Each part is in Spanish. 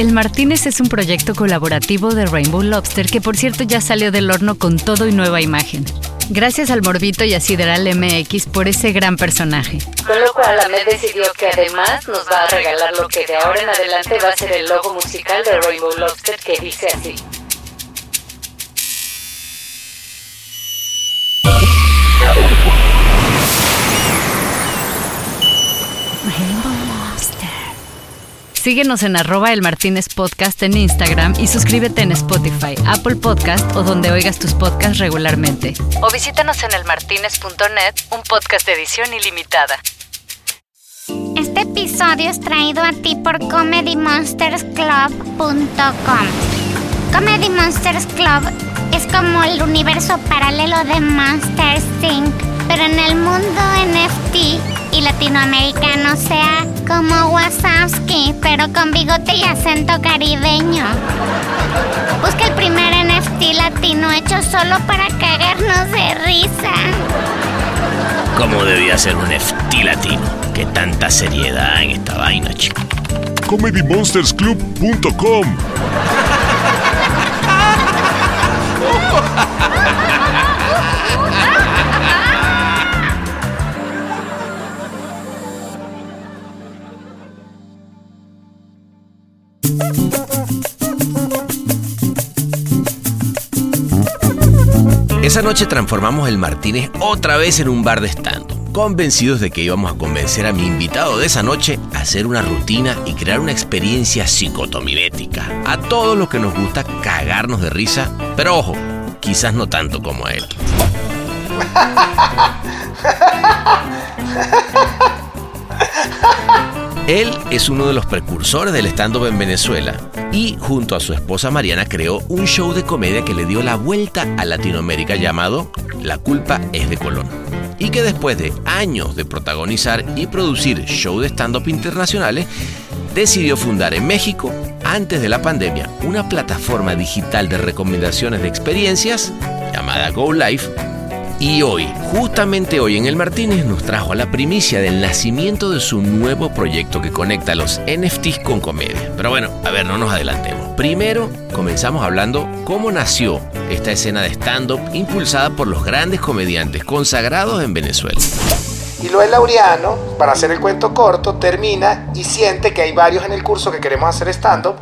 El Martínez es un proyecto colaborativo de Rainbow Lobster que por cierto ya salió del horno con todo y nueva imagen. Gracias al Morbito y a Sideral MX por ese gran personaje. Con lo cual Ahmed decidió que además nos va a regalar lo que de ahora en adelante va a ser el logo musical de Rainbow Lobster que dice así. Síguenos en arroba el Podcast en Instagram y suscríbete en Spotify, Apple Podcast o donde oigas tus podcasts regularmente. O visítanos en elmartinez.net, un podcast de edición ilimitada. Este episodio es traído a ti por ComedyMonstersClub.com. Comedy Monsters Club es como el universo paralelo de Monsters Inc., pero en el mundo NFT y latinoamericano, sea como Wasowski, pero con bigote y acento caribeño. Busca el primer NFT latino hecho solo para cagarnos de risa. ¿Cómo debía ser un NFT latino? Que tanta seriedad en esta vaina, chico. ComedyMonstersClub.com Esa noche transformamos el Martínez otra vez en un bar de stand convencidos de que íbamos a convencer a mi invitado de esa noche a hacer una rutina y crear una experiencia psicotomimética. A todos los que nos gusta cagarnos de risa, pero ojo, quizás no tanto como a él. Él es uno de los precursores del stand-up en Venezuela y junto a su esposa Mariana creó un show de comedia que le dio la vuelta a Latinoamérica llamado La culpa es de Colón. Y que después de años de protagonizar y producir shows de stand-up internacionales, decidió fundar en México, antes de la pandemia, una plataforma digital de recomendaciones de experiencias llamada Go Live y hoy, justamente hoy en el Martínez, nos trajo a la primicia del nacimiento de su nuevo proyecto que conecta los NFTs con comedia. Pero bueno, a ver, no nos adelantemos. Primero, comenzamos hablando cómo nació esta escena de stand-up impulsada por los grandes comediantes consagrados en Venezuela. Y Loel Laureano, para hacer el cuento corto, termina y siente que hay varios en el curso que queremos hacer stand-up,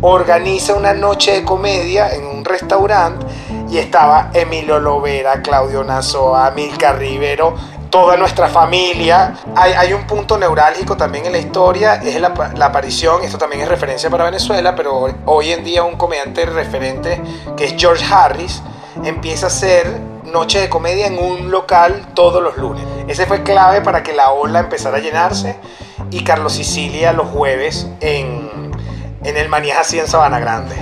organiza una noche de comedia en un restaurante y estaba Emilio Lovera, Claudio Nazoa, Milka Rivero, toda nuestra familia. Hay, un punto neurálgico también en la historia, es la, la, aparición, esto también es referencia para Venezuela, pero hoy en día un comediante referente que es George Harris empieza a hacer noche de comedia en un local todos los lunes. Ese fue clave para que la ola empezara a llenarse y Carlos Sicilia los jueves en en el Manías así en Sabana Grande.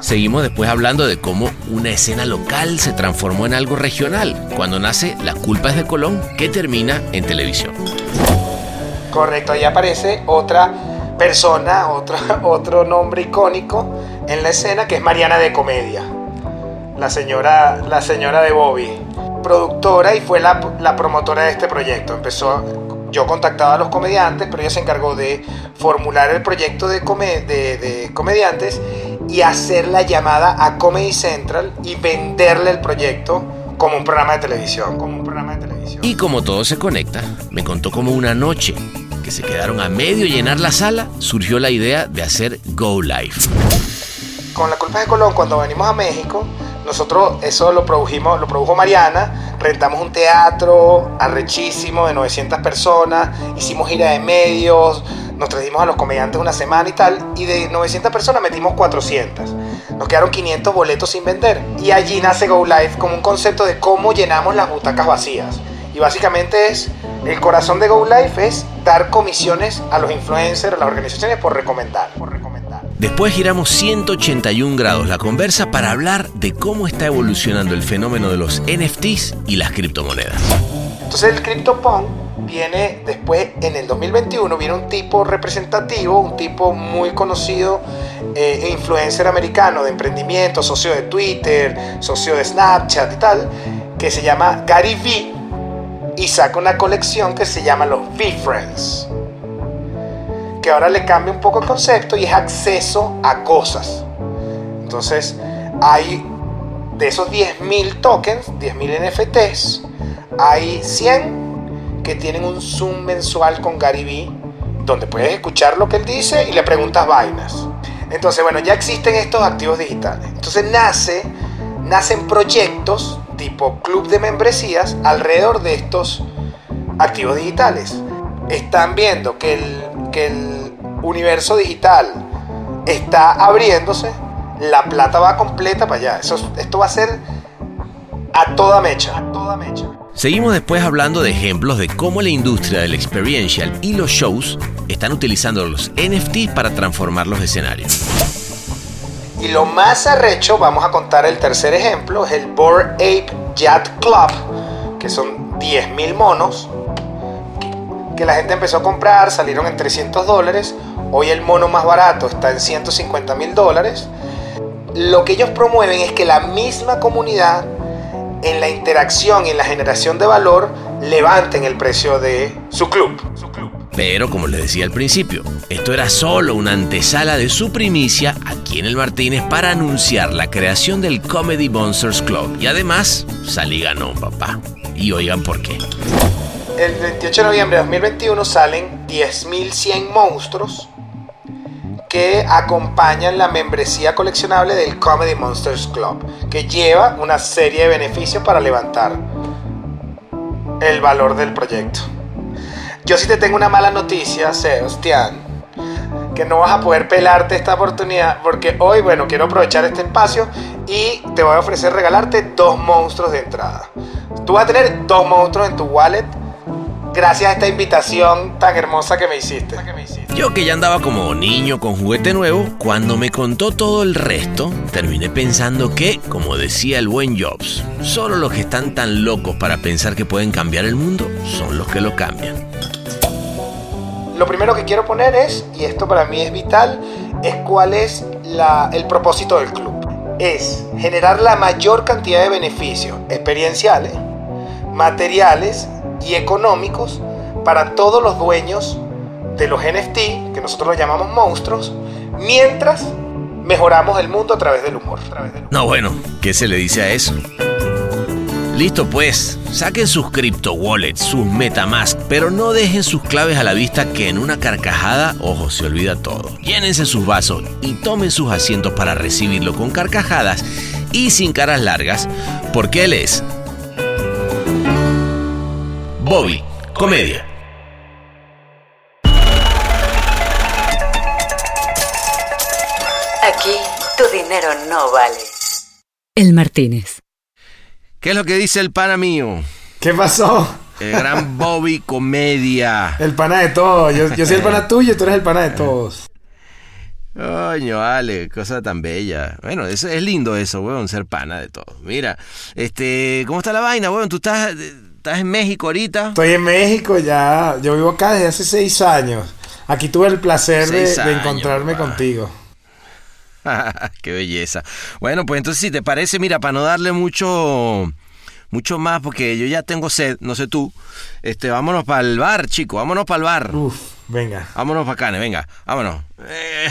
Seguimos después hablando de cómo una escena local se transformó en algo regional, cuando nace La culpa es de Colón, que termina en televisión. Correcto, ahí aparece otra persona, otro, otro nombre icónico en la escena, que es Mariana de Comedia, la señora, la señora de Bobby, productora y fue la, la promotora de este proyecto. Empezó yo contactaba a los comediantes, pero ella se encargó de formular el proyecto de, de, comediantes y hacer la llamada a Comedy Central y venderle el proyecto como un programa de televisión, como un programa de televisión. Y como todo se conecta, me contó como una noche que se quedaron a medio llenar la sala, surgió la idea de hacer Go Live. Con la culpa de Colón, cuando venimos a México, nosotros eso lo produjimos, lo produjo Mariana, rentamos un teatro arrechísimo de 900 personas, hicimos gira de medios, nos trajimos a los comediantes una semana y tal, y de 900 personas metimos 400. Nos quedaron 500 boletos sin vender. Y allí nace Go Live como un concepto de cómo llenamos las butacas vacías. Y básicamente es, el corazón de Go Live es dar comisiones a los influencers, a las organizaciones por recomendar. Por recomendar. Después giramos 181 grados la conversa para hablar de cómo está evolucionando el fenómeno de los NFTs y las criptomonedas. Entonces el CryptoPunk viene después, en el 2021, viene un tipo representativo, un tipo muy conocido, eh, influencer americano de emprendimiento, socio de Twitter, socio de Snapchat y tal, que se llama Gary V y saca una colección que se llama los V-Friends que ahora le cambia un poco el concepto y es acceso a cosas. Entonces, hay de esos 10.000 tokens, 10.000 NFTs, hay 100 que tienen un Zoom mensual con Gary Vee, donde puedes escuchar lo que él dice y le preguntas vainas. Entonces, bueno, ya existen estos activos digitales. Entonces nace, nacen proyectos tipo club de membresías alrededor de estos activos digitales. Están viendo que el, que el universo digital está abriéndose, la plata va completa para allá. Eso, esto va a ser a toda mecha, a toda mecha. Seguimos después hablando de ejemplos de cómo la industria del experiential y los shows están utilizando los NFT para transformar los escenarios. Y lo más arrecho, vamos a contar el tercer ejemplo, es el Bored Ape Yacht Club, que son 10.000 monos que la gente empezó a comprar, salieron en 300 dólares, hoy el mono más barato está en 150 mil dólares. Lo que ellos promueven es que la misma comunidad en la interacción y en la generación de valor levanten el precio de su club. Pero como les decía al principio, esto era solo una antesala de su primicia aquí en el Martínez para anunciar la creación del Comedy Monsters Club. Y además, salí ganó, papá. Y oigan por qué el 28 de noviembre de 2021 salen 10.100 monstruos que acompañan la membresía coleccionable del Comedy Monsters Club, que lleva una serie de beneficios para levantar el valor del proyecto. Yo sí te tengo una mala noticia, Sebastián, que no vas a poder pelarte esta oportunidad, porque hoy, bueno, quiero aprovechar este espacio y te voy a ofrecer regalarte dos monstruos de entrada. Tú vas a tener dos monstruos en tu wallet gracias a esta invitación tan hermosa que me hiciste. Yo que ya andaba como niño con juguete nuevo, cuando me contó todo el resto, terminé pensando que, como decía el buen Jobs, solo los que están tan locos para pensar que pueden cambiar el mundo son los que lo cambian. Lo primero que quiero poner es, y esto para mí es vital, es cuál es el propósito del club. Es generar la mayor cantidad de beneficios experienciales, materiales y económicos para todos los dueños de los NFT, que nosotros los llamamos monstruos, mientras mejoramos el mundo a través del humor. No, bueno, ¿qué se le dice a eso? Listo pues, saquen sus crypto wallets, sus Metamask, pero no dejen sus claves a la vista que en una carcajada, ojo, se olvida todo. Llénense sus vasos y tomen sus asientos para recibirlo con carcajadas y sin caras largas, porque él es Bobby, comedia. Aquí tu dinero no vale. El Martínez. ¿Qué es lo que dice el pana mío? ¿Qué pasó? El gran Bobby Comedia. El pana de todos. Yo, soy el pana tuyo y tú eres el pana de todos. Coño, vale, cosa tan bella. Bueno, eso, es lindo eso, weón, ser pana de todos. Mira, este, ¿cómo está la vaina, weón? Tú estás ¿Estás en México ahorita? Estoy en México ya. Yo vivo acá desde hace seis años. Aquí tuve el placer de, encontrarme contigo. Qué belleza. Bueno, pues entonces si te parece, mira, para no darle mucho mucho más porque yo ya tengo sed, no sé tú. Este, vámonos para el bar, chico, vámonos para el bar. Uf, venga. Vámonos para acá, venga, vámonos. Eh.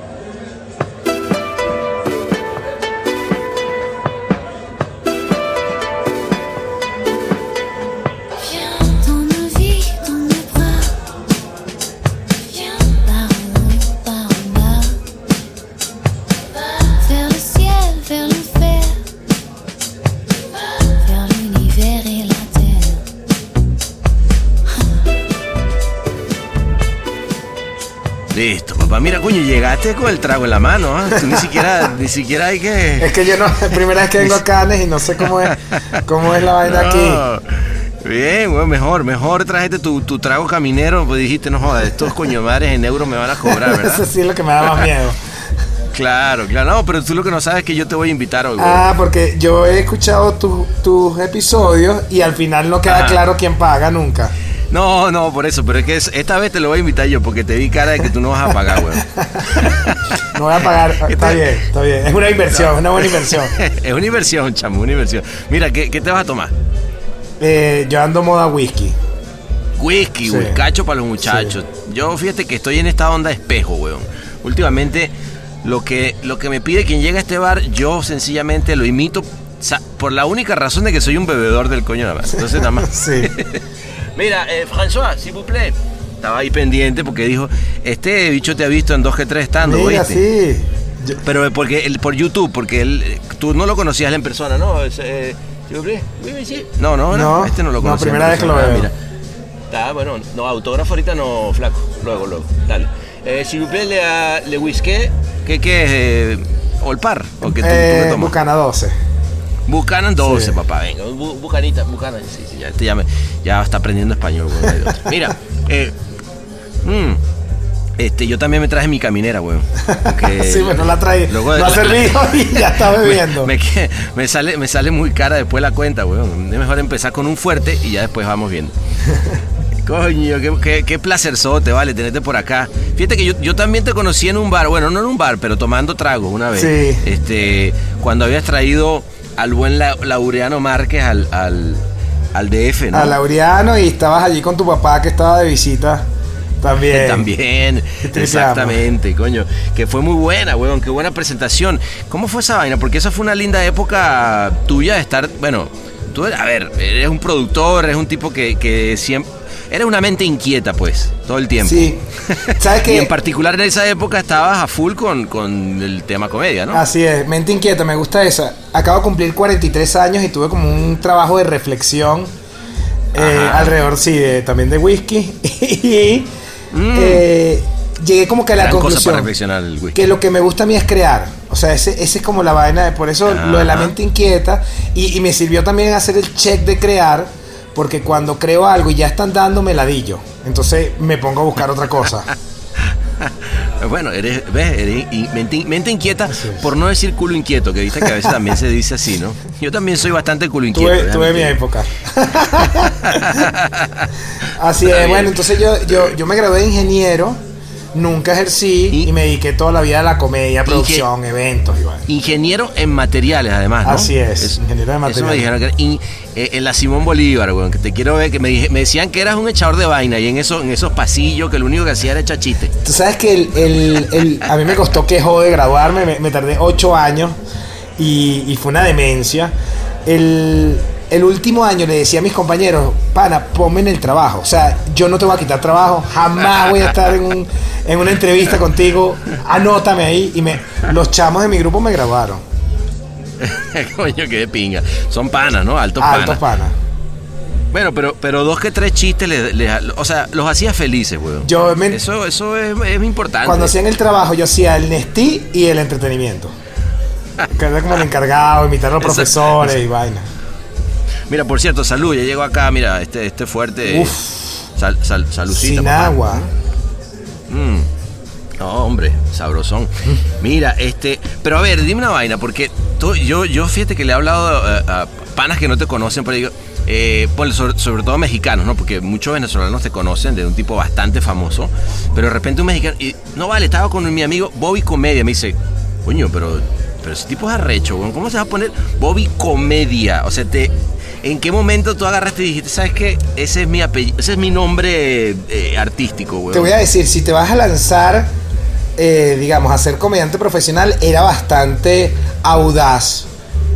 Mira, coño, llegaste con el trago en la mano, ¿ah? Tú ni siquiera, ni siquiera hay que. Es que yo no, es primera vez que vengo a Canes y no sé cómo es, cómo es la vaina aquí. Bien, bueno, mejor, mejor trajiste tu, tu, trago caminero, pues dijiste, no jodas, estos coño madres en euros me van a cobrar, ¿verdad? Eso sí es lo que me da más miedo. Claro, claro, no, pero tú lo que no sabes es que yo te voy a invitar hoy. Ah, porque yo he escuchado tus episodios y al final no queda claro quién paga nunca. No, no, por eso, pero es que esta vez te lo voy a invitar yo porque te vi cara de que tú no vas a pagar, güey. No voy a pagar. Está bien, está bien. Es una inversión, una buena inversión. es una inversión, chamo, una inversión. Mira, ¿qué, qué te vas a tomar? Eh, yo ando moda whisky. Whisky, Sí. cacho para los muchachos. Yo fíjate que estoy en esta onda espejo, weón. Últimamente, lo que, lo que me pide quien llega a este bar, yo sencillamente lo imito sa- por la única razón de que soy un bebedor del coño nada más. Entonces, nada más. Sí. Mira, eh, François, s'il vous plaît. Estaba ahí pendiente porque dijo, este bicho te ha visto en dos que tres estando, Mira, ¿oíste? sí. Yo- Pero porque él, por YouTube, porque él, eh, tú no lo conocías en persona, ¿no? Es, eh, s'il vous plaît, oui, oui, sí. No, no, no, No, este no lo no, conocía. en primera vez que lo persona. veo. Mira. Está, bueno, no, autógrafo ahorita no, flaco. Luego, luego, dale. Eh, s'il vous plaît, le, le whisky, ¿qué, qué es? Eh, ¿Olpar? ¿O que tú, tú eh, qué tomas? Bucana 12. Buchanan 12, Sí. papá, venga. Bu- Bucanita, Buchanan, sí, sí, ya, este ya, me- ya está aprendiendo español. otro. Mira, eh, mm, este, yo también me traje mi caminera, weón. sí, bueno, la trae. luego no ha servido y ya está bebiendo. Me, sale, me sale muy cara después la cuenta, weón. Es mejor empezar con un fuerte y ya después vamos viendo. Coño, qué, qué, qué placerzote, vale, tenerte por acá. Fíjate que yo, yo también te conocí en un bar, bueno, no en un bar, pero tomando tragos una vez. Sí. Este, cuando habías traído al buen La- Laureano Márquez al, al, al DF, ¿no? A Laureano y estabas allí con tu papá que estaba de visita. También. También, Te exactamente, coño. Que fue muy buena, weón, qué buena presentación. ¿Cómo fue esa vaina? Porque esa fue una linda época tuya de estar, bueno, tú, a ver, eres un productor, eres un tipo que, que siempre... Eres una mente inquieta, pues, todo el tiempo. Sí. ¿Sabes Y qué? en particular en esa época estabas a full con, con el tema comedia, ¿no? Así es, mente inquieta, me gusta esa. Acabo de cumplir 43 años y tuve como un trabajo de reflexión eh, alrededor, sí, de- también de whisky. y Mm. eh, llegué como que a la Gran conclusión reflexionar el whisky. que lo que me gusta a mí es crear. O sea, ese, ese es como la vaina, de- por eso lo de la mente inquieta. Y, y me sirvió también hacer el check de crear, porque cuando creo algo y ya están dando, me ladillo. Entonces me pongo a buscar otra cosa. Bueno, eres, ves, eres mente, mente inquieta, por no decir culo inquieto, que viste que a veces también se dice así, ¿no? Yo también soy bastante culo inquieto. Tuve, mi época. Así es, bueno, entonces yo, yo, yo me gradué de ingeniero, nunca ejercí Y- y, me dediqué toda la vida a la comedia, producción, eventos y vaina. Ingeniero en materiales, además, ¿no? Así es, ingeniero de Eso me materiales. dijeron que in- en la Simón Bolívar, weón, que te quiero ver, que me, dije- me decían que eras un echador de vaina y en, eso, en esos pasillos que lo único que hacía era echar chiste. Tú sabes que el, el- a mí me costó que jode graduarme, me, tardé ocho años y, fue una demencia. El, el último año le decía a mis compañeros, pana, ponme en el trabajo. O sea, yo no te voy a quitar trabajo, jamás voy a estar en, un- en una entrevista contigo, anótame ahí. Y me, los chamos de mi grupo me graduaron. Coño, qué pinga. Son panas, ¿no? Altos Altos panas. panas. Bueno, pero, pero dos que tres chistes, les, les- o sea, los hacía felices, weón. Yo me- Eso, eso es, es importante. Cuando hacían el trabajo, yo hacía el Nestí y el entretenimiento. Que era como el encargado, imitar a los Eso- profesores y vaina. Mira, por cierto, salud, ya llegó acá, mira, este, este fuerte. Uf. Sal, sal, salucita, Sin papá. agua. Mm. No, hombre, sabrosón. Mira, este, pero a ver, dime una vaina, porque yo, fíjate que le he hablado eh, a, panas que no te conocen, pero digo, eh, sobre, todo mexicanos, ¿no? Porque muchos venezolanos te conocen de un tipo bastante famoso, pero de repente un mexicano, y no vale, estaba con mi amigo Bobby Comedia, me dice, coño, pero, pero ese tipo es arrecho, ¿cómo se va a poner Bobby Comedia? O sea, te... ¿En qué momento tú agarraste y dijiste, sabes qué? Ese es mi apellido, ese es mi nombre eh, artístico, weón? Te voy a decir, si te vas a lanzar, eh, digamos, a ser comediante profesional, era bastante audaz.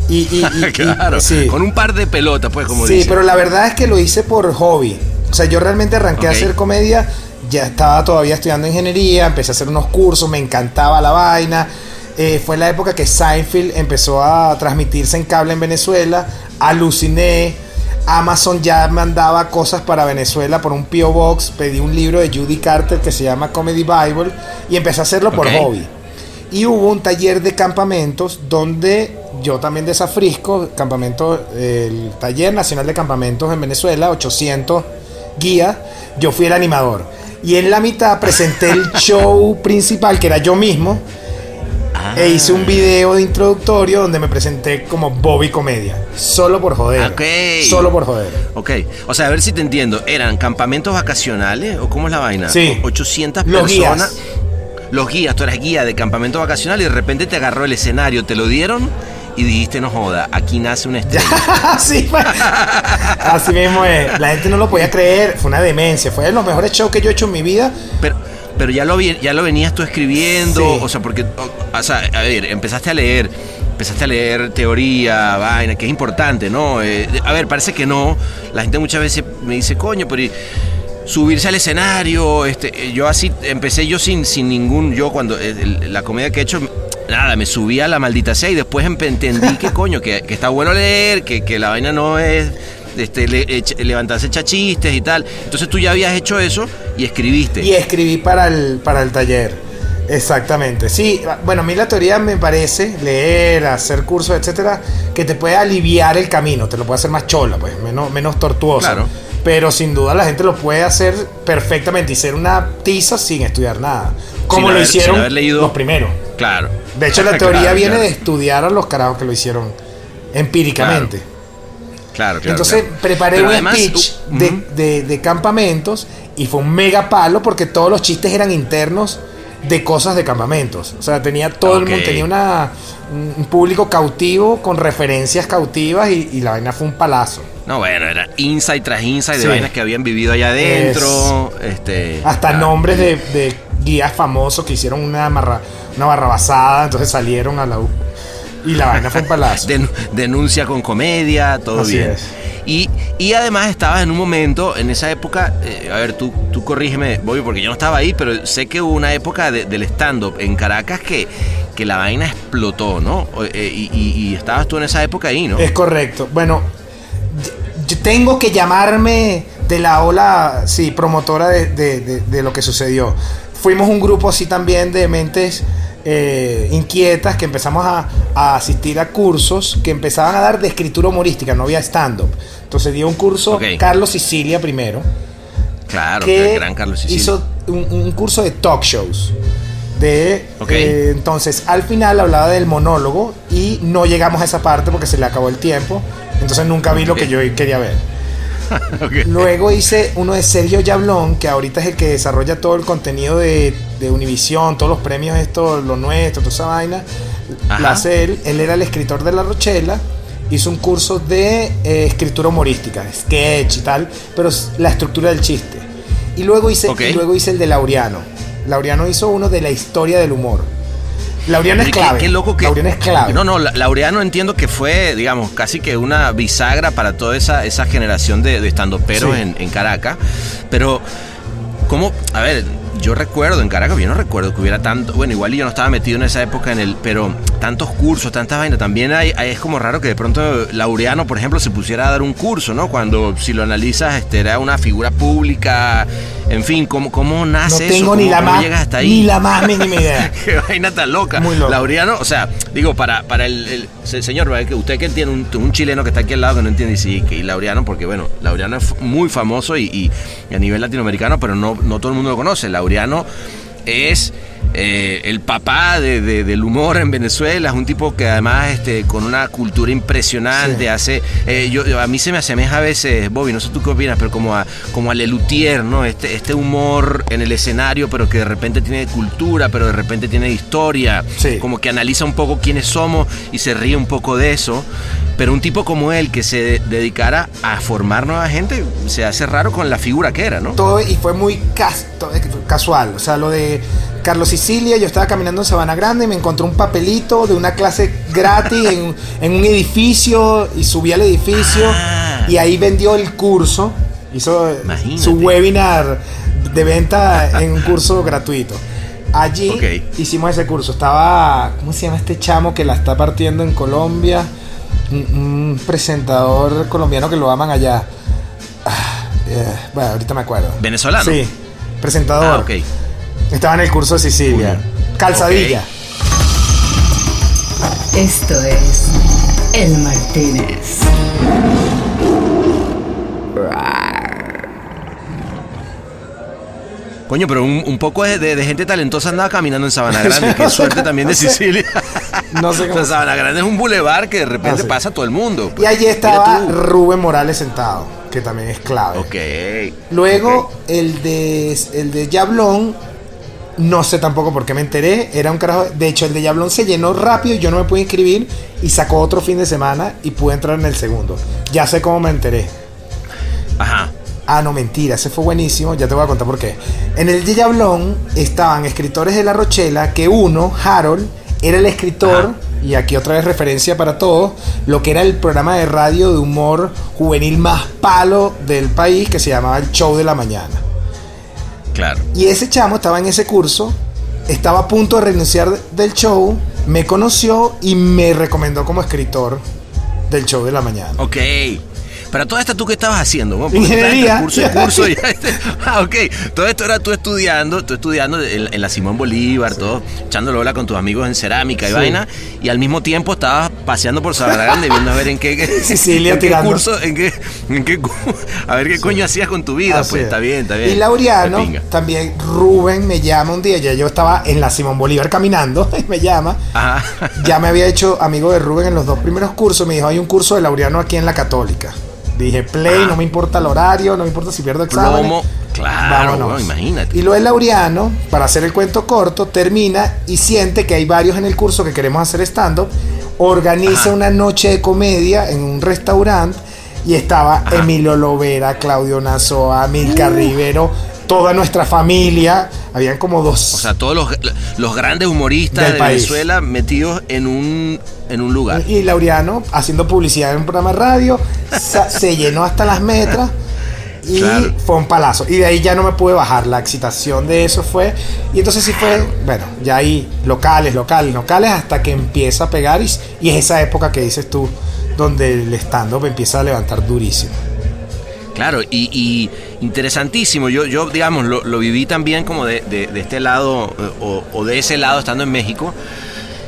Y, y- y- y- claro, sí, con un par de pelotas, pues, como Sí, pero la verdad es que lo hice por hobby. O sea, yo realmente arranqué a hacer comedia, ya estaba todavía estudiando ingeniería, empecé a hacer unos cursos, me encantaba la vaina. Eh, fue la época que Seinfeld empezó a transmitirse en cable en Venezuela, aluciné. Amazon ya mandaba cosas para Venezuela por un P.O. Box, pedí un libro de Judy Carter que se llama Comedy Bible y empecé a hacerlo por Ok. hobby. Y hubo un taller de campamentos donde yo también desafrisco, campamento, el taller nacional de campamentos en Venezuela, 800 guías, yo fui el animador. Y en la mitad presenté el show principal, que era yo mismo, e hice un video de introductorio donde me presenté como Bobby Comedia, solo por joder. Ok. Solo por joder. Ok, o sea, a ver si te entiendo. ¿Eran campamentos vacacionales o cómo es la vaina? Sí. 800 Los personas. guías. los guías, tú eras guía de campamento vacacional y de repente te agarró el escenario, te lo dieron y dijiste, no joda, aquí nace una estrella. sí, pues. así mismo es. La gente no lo podía creer, fue una demencia, fue de los mejores shows que yo he hecho en mi vida. Pero, pero ya lo, ya lo venías tú escribiendo, o sea, porque, o, o sea, a ver, empezaste a leer, empezaste a leer teoría, vaina, que es importante, ¿no? Eh, a ver, parece que no. La gente muchas veces me dice, coño, pero y subirse al escenario, este, eh, yo así, empecé yo sin, sin ningún, yo cuando, eh, el- la comedia que he hecho, nada, me subí a la maldita sea y después entendí que, coño, que, que está bueno leer, que, que la vaina no es... Este, le- echa- levantarse echar chistes y tal. Entonces tú ya habías hecho eso y escribiste. Y escribí para el, para el taller. Exactamente. Sí, bueno, a mí la teoría me parece, leer, hacer cursos, etcétera, que te puede aliviar el camino, te lo puede hacer más chola, pues, menos, menos tortuosa. Claro. Pero sin duda la gente lo puede hacer perfectamente y ser una tiza sin estudiar nada. Como Sin lo haber- hicieron leído- los primeros. Claro. De hecho, la teoría Claro, viene claro. de estudiar a los carajos que lo hicieron empíricamente. Claro, claro. Entonces claro. preparé Pero un además, speech uh, de, de- de campamentos y fue un mega palo porque todos los chistes eran internos de cosas de campamentos. O sea, tenía todo el mundo, tenía una, un público cautivo con referencias cautivas y, y la vaina fue un palazo. No, bueno, era insight tras insight de vainas que habían vivido allá adentro. Este, Hasta claro. nombres de, de guías famosos que hicieron una, marra, una barrabasada, entonces salieron a la U. Y la vaina fue un palazo. Den- denuncia con comedia, todo Así bien. es. Y, y además estabas en un momento, en esa época, eh, a ver, tú, tú corrígeme, Bobby, porque yo no estaba ahí, pero sé que hubo una época de- del stand-up en Caracas que, que la vaina explotó, ¿no? Eh, y, y- y estabas tú en esa época ahí, ¿no? Es correcto. Bueno, yo tengo que llamarme de la ola, sí, promotora de, de- de- de lo que sucedió. Fuimos un grupo así también de mentes eh, inquietas que empezamos a, a asistir a cursos que empezaban a dar de escritura humorística, no había stand-up. Entonces dio un curso. Carlos Sicilia primero, claro, que el gran Carlos Sicilia. hizo un, un curso de talk shows. De, eh, entonces, al final hablaba del monólogo y no llegamos a esa parte porque se le acabó el tiempo. Entonces nunca vi lo que yo quería ver. Luego hice uno de Sergio Yablón, que ahorita es el que desarrolla todo el contenido de, de Univisión, todos los premios, esto, lo nuestro, toda esa vaina. Ajá. La hace él. Él era el escritor de La Rochela. Hizo un curso de eh, escritura humorística, sketch y tal, pero la estructura del chiste. Y luego hice, y luego hice el de Laureano. Laureano hizo uno de la historia del humor. Laureano es qué- clave. Qué, loco que. Laureano es clave. No, no, La- Laureano entiendo que fue, digamos, casi que una bisagra para toda esa, esa generación de, de estandoperos Sí. en, en Caracas. Pero, ¿cómo? A ver, yo recuerdo en Caracas, yo no recuerdo que hubiera tanto. Bueno, igual yo no estaba metido en esa época en el. Pero tantos cursos, tantas vainas. También hay, hay- es como raro que de pronto Laureano, por ejemplo, se pusiera a dar un curso, ¿no? Cuando, si lo analizas, este, era una figura pública. En fin, ¿cómo, cómo no nace eso? tengo ni ¿Cómo- la cómo más, llegas hasta ahí? ni la más mínima idea. Qué vaina tan loca. Muy loco. Laureano, o sea, digo, para, para el, el- se- señor, usted que tiene un, un chileno que está aquí al lado que no entiende y sí, que y Laureano, porque bueno, Laureano es muy famoso y a nivel latinoamericano, pero no, no todo el mundo lo conoce. Laureano es eh, el papá de- de- del humor en Venezuela, es un tipo que además este, con una cultura impresionante, Sí. hace, eh, yo, a mí se me asemeja a veces, Bobby, no sé tú qué opinas, pero como a, como a Lelutier, ¿no? Este, este humor en el escenario, pero que de repente tiene cultura, pero de repente tiene historia, Sí. como que analiza un poco quiénes somos y se ríe un poco de eso. Pero un tipo como él que se de- dedicara a formar nueva gente, se hace raro con la figura que era, ¿no? todo y fue muy cas- eh, casual. O sea, lo de Carlos Sicilia, yo estaba caminando en Sabana Grande y me encontré un papelito de una clase gratis en, en un edificio y subí al edificio Ah. y ahí vendió el curso. Hizo Imagínate. su webinar de venta en un curso gratuito. Allí hicimos ese curso. Estaba, ¿cómo se llama este chamo que la está partiendo en Colombia? Un, un presentador colombiano que lo aman allá. Ah, eh, bueno, ahorita me acuerdo. ¿Venezolano? Sí, presentador. Ah, ok. Estaba en el curso de Sicilia. Calzadilla. Esto es El Martínez. Coño, pero un, un poco de, de- de gente talentosa andaba caminando en Sabana Grande. Qué suerte también de No sé. Sicilia. No sé O cómo- sea, Sabana Grande es un bulevar que de repente Ah, sí. pasa a todo el mundo. Y allí estaba. Rubén Morales sentado, que también es clave. Ok. Luego el de el de Yablón No sé tampoco por qué me enteré. Era un carajo. De hecho, el de Yablón se llenó rápido. Yo no me pude inscribir. Y sacó otro fin de semana. Y pude entrar en el segundo. Ya sé cómo me enteré. Ajá. Ah, no, mentira. Ese fue buenísimo. Ya te voy a contar por qué. En el de Yablón estaban escritores de La Rochela. Que uno, Harold, era el escritor. Y aquí otra vez referencia para todos. Lo que era el programa de radio de humor juvenil más palo del país. Que se llamaba El Show de la Mañana. Claro. Y ese chamo estaba en ese curso, estaba a punto de renunciar del show, me conoció y me recomendó como escritor del show de la mañana. Ok. Pero todo esto tú qué estabas haciendo, ¿no? Ingeniería. Curso y curso. y- ah, ok. Todo esto era tú estudiando, tú estudiando en, en la Simón Bolívar, todo, echándole bola con tus amigos en cerámica y Sí. vaina. Y al mismo tiempo estabas paseando por Sabana Grande viendo a ver en qué, Sicilia en qué curso, en qué, en qué a ver qué coño hacías con tu vida. Así pues es. está bien, está bien. Y Laureano, también Rubén me llama un día, ya yo estaba en la Simón Bolívar caminando, y me llama. Ajá. Ya me había hecho amigo de Rubén en los dos primeros cursos, me dijo, hay un curso de Laureano aquí en la Católica. Dije, play, Ah. no me importa el horario, no me importa si pierdo exámenes. Plomo. Claro, bueno, imagínate. Y lo de Laureano, para hacer el cuento corto, termina y siente que hay varios en el curso que queremos hacer stand-up. Organiza Ajá. una noche de comedia en un restaurante y estaba Emilio Lovera, Claudio Nazoa, Milka Uh. Rivero, toda nuestra familia. Habían como dos. O sea, todos los, los grandes humoristas de país. Venezuela metidos en un, en un lugar. y Laureano haciendo publicidad en un programa de radio, se llenó hasta las metras y Claro. fue un palazo. Y de ahí ya no me pude bajar, la excitación de eso fue. Y entonces sí fue, bueno, ya ahí locales, locales, locales, hasta que empieza a pegar y, y es esa época que dices tú, donde el stand-up empieza a levantar durísimo. Claro, y, interesantísimo. Yo, yo digamos, lo, lo viví también como de, de- este lado eh, o, de ese lado estando en México.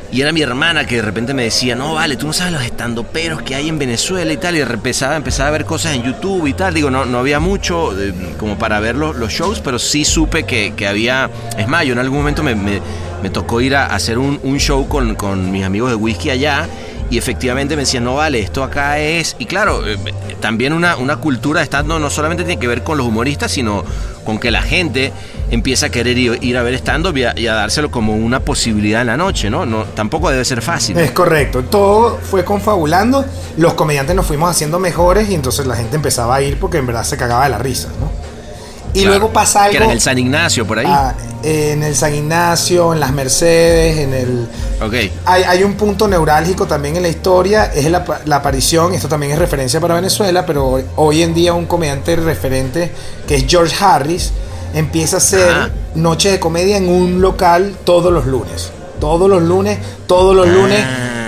Y era mi hermana que de repente me decía, no, vale, tú no sabes los estandoperos que hay en Venezuela y tal. Y empezaba, a ver cosas en YouTube y tal. Digo, no, no había mucho eh, como para ver los, los shows, pero sí supe que, que había... Es más, en algún momento me, me- me tocó ir a hacer un, un show con, con mis amigos de whisky allá. Y efectivamente me decían, no vale, esto acá es... Y claro, eh, también una, una cultura de stand no solamente tiene que ver con los humoristas, sino con que la gente empieza a querer ir, ir a ver stand-up y, a- y a dárselo como una posibilidad en la noche, ¿no? no tampoco debe ser fácil. Es correcto, todo fue confabulando, los comediantes nos fuimos haciendo mejores y entonces la gente empezaba a ir porque en verdad se cagaba de la risa, ¿no? Y Claro, luego pasa algo... Que era en el San Ignacio, por ahí. Ah, en el San Ignacio, en las Mercedes, en el... ok. Hay, hay un punto neurálgico también en la historia, es la, la aparición, esto también es referencia para Venezuela, pero hoy, en día un comediante referente que es George Harris empieza a hacer Ajá. noche de comedia en un local todos los lunes. Todos los lunes, todos los Ah, lunes,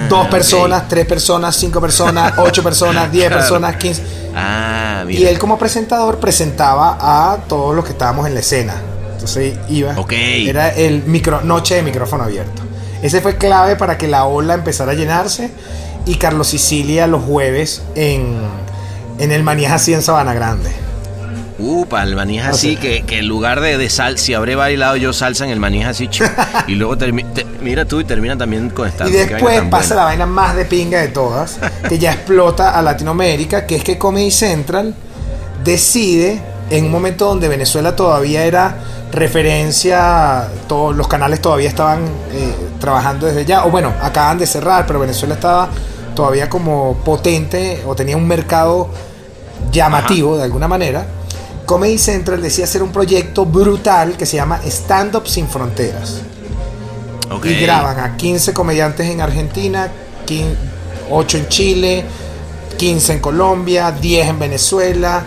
dos ok. personas, tres personas, cinco personas, ocho personas, diez Claro. personas, quince. Ah, Y él como presentador presentaba a todos los que estábamos en la escena. Entonces iba. Ok. Era el micro, noche de micrófono abierto. Ese fue clave para que la ola empezara a llenarse. Y Carlos Sicilia los jueves en, en el Manías así en Sabana Grande. Upa, el manija Ah, así, sí. que, que en lugar de, de sal, si habré bailado yo salsa en el manija así, y luego termina, mira tú y termina también con esta. y después pasa la vaina más de pinga de todas, que ya explota a Latinoamérica, que es que Comedy Central decide, en un momento donde Venezuela todavía era referencia, todos los canales todavía estaban eh, trabajando desde ya, o bueno, acaban de cerrar, pero Venezuela estaba todavía como potente o tenía un mercado llamativo de alguna manera. Comedy Central decía hacer un proyecto brutal que se llama Stand Up Sin Fronteras y graban a 15 comediantes en Argentina, 15 8 en Chile, 15 en Colombia, 10 en Venezuela,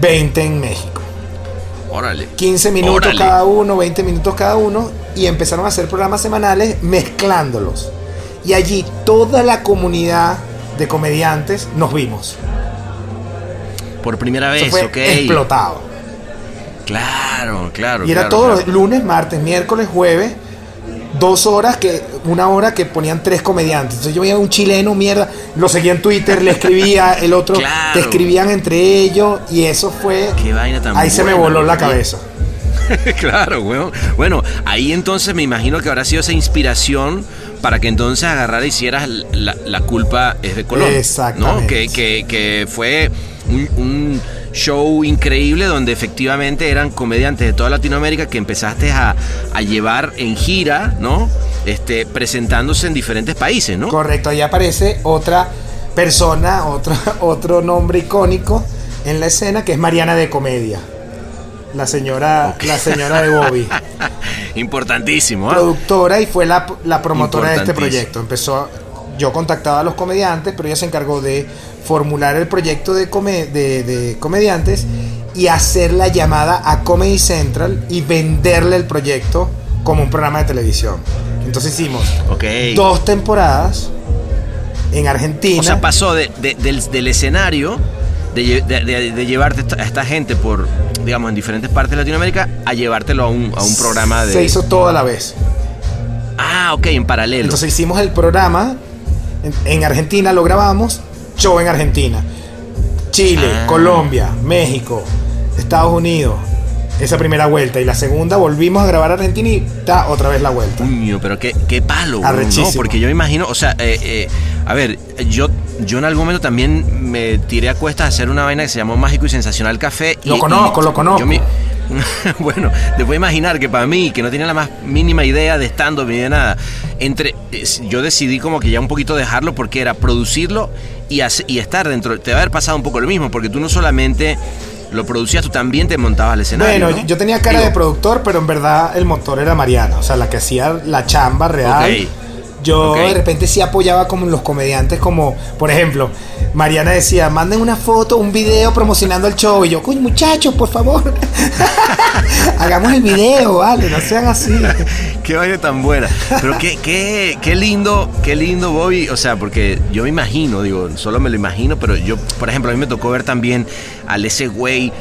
20 en México. Órale. 15 minutos Órale. cada uno, 20 minutos cada uno, y empezaron a hacer programas semanales mezclándolos. Y allí toda la comunidad de comediantes nos vimos. Por primera Eso vez, fue ok. explotado. Claro, claro. Y era claro, los lunes, martes, miércoles, jueves, dos horas que, una hora que ponían tres comediantes. Entonces yo veía un chileno, mierda, lo seguía en Twitter, le escribía, el otro, Claro. te escribían entre ellos, y eso fue. Qué vaina tan Ahí se me voló la cabeza. claro, weón. Bueno, ahí entonces me imagino que habrá sido esa inspiración para que entonces agarrara y hicieras la, la culpa es de Colón. Exactamente. ¿no? Que, que, que fue un, un show increíble donde efectivamente eran comediantes de toda Latinoamérica que empezaste a, a llevar en gira, ¿no? Este, presentándose en diferentes países, ¿no? Correcto, ahí aparece otra persona, otro, otro nombre icónico en la escena que es Mariana de Comedia. La señora, la señora de Bobby. Importantísimo. ¿ah? Productora y fue la, la promotora de este proyecto. Empezó, yo contactaba a los comediantes, pero ella se encargó de formular el proyecto de, come- de, de comediantes y hacer la llamada a Comedy Central y venderle el proyecto como un programa de televisión. Entonces hicimos dos temporadas en Argentina. O sea, pasó de- de- del, del escenario, de, lle- de- de- de llevarte esta- a esta gente por, digamos, en diferentes partes de Latinoamérica, a llevártelo a un, a un programa de... Se hizo todo a la vez. Ah, ok, en paralelo. Entonces hicimos el programa en, en Argentina, lo grabamos, show en Argentina. Chile, Ah. Colombia, México, Estados Unidos. Esa primera vuelta. Y la segunda volvimos a grabar Argentina y está otra vez la vuelta. Pero qué, qué palo, Arrechísimo. ¿no? Porque yo me imagino, o sea, eh, eh, a ver, yo, yo en algún momento también me tiré a cuestas a hacer una vaina que se llamó Mágico y Sensacional Café. y- Lo conozco, y lo conozco. yo me- bueno, te puedo imaginar que para mí, que no tenía la más mínima idea de stand-up ni de nada, entre, yo decidí como que ya un poquito dejarlo porque era producirlo y, hace- y estar dentro. Te va a haber pasado un poco lo mismo, porque tú no solamente lo producías, tú también te montabas al escenario. Bueno, ¿no? yo tenía cara Digo, de productor, pero en verdad el motor era Mariana, o sea, la que hacía la chamba real. Ok. Yo de repente sí apoyaba como los comediantes, como por ejemplo, Mariana decía, manden una foto, un video promocionando el show. Y yo, coño, muchachos, por favor, hagamos el video, vale, no sean así. Qué vaina tan buena. Pero qué, qué, qué lindo, qué lindo, Bobby. O sea, porque yo me imagino, digo, solo me lo imagino, pero yo, por ejemplo, a mí me tocó ver también al ese güey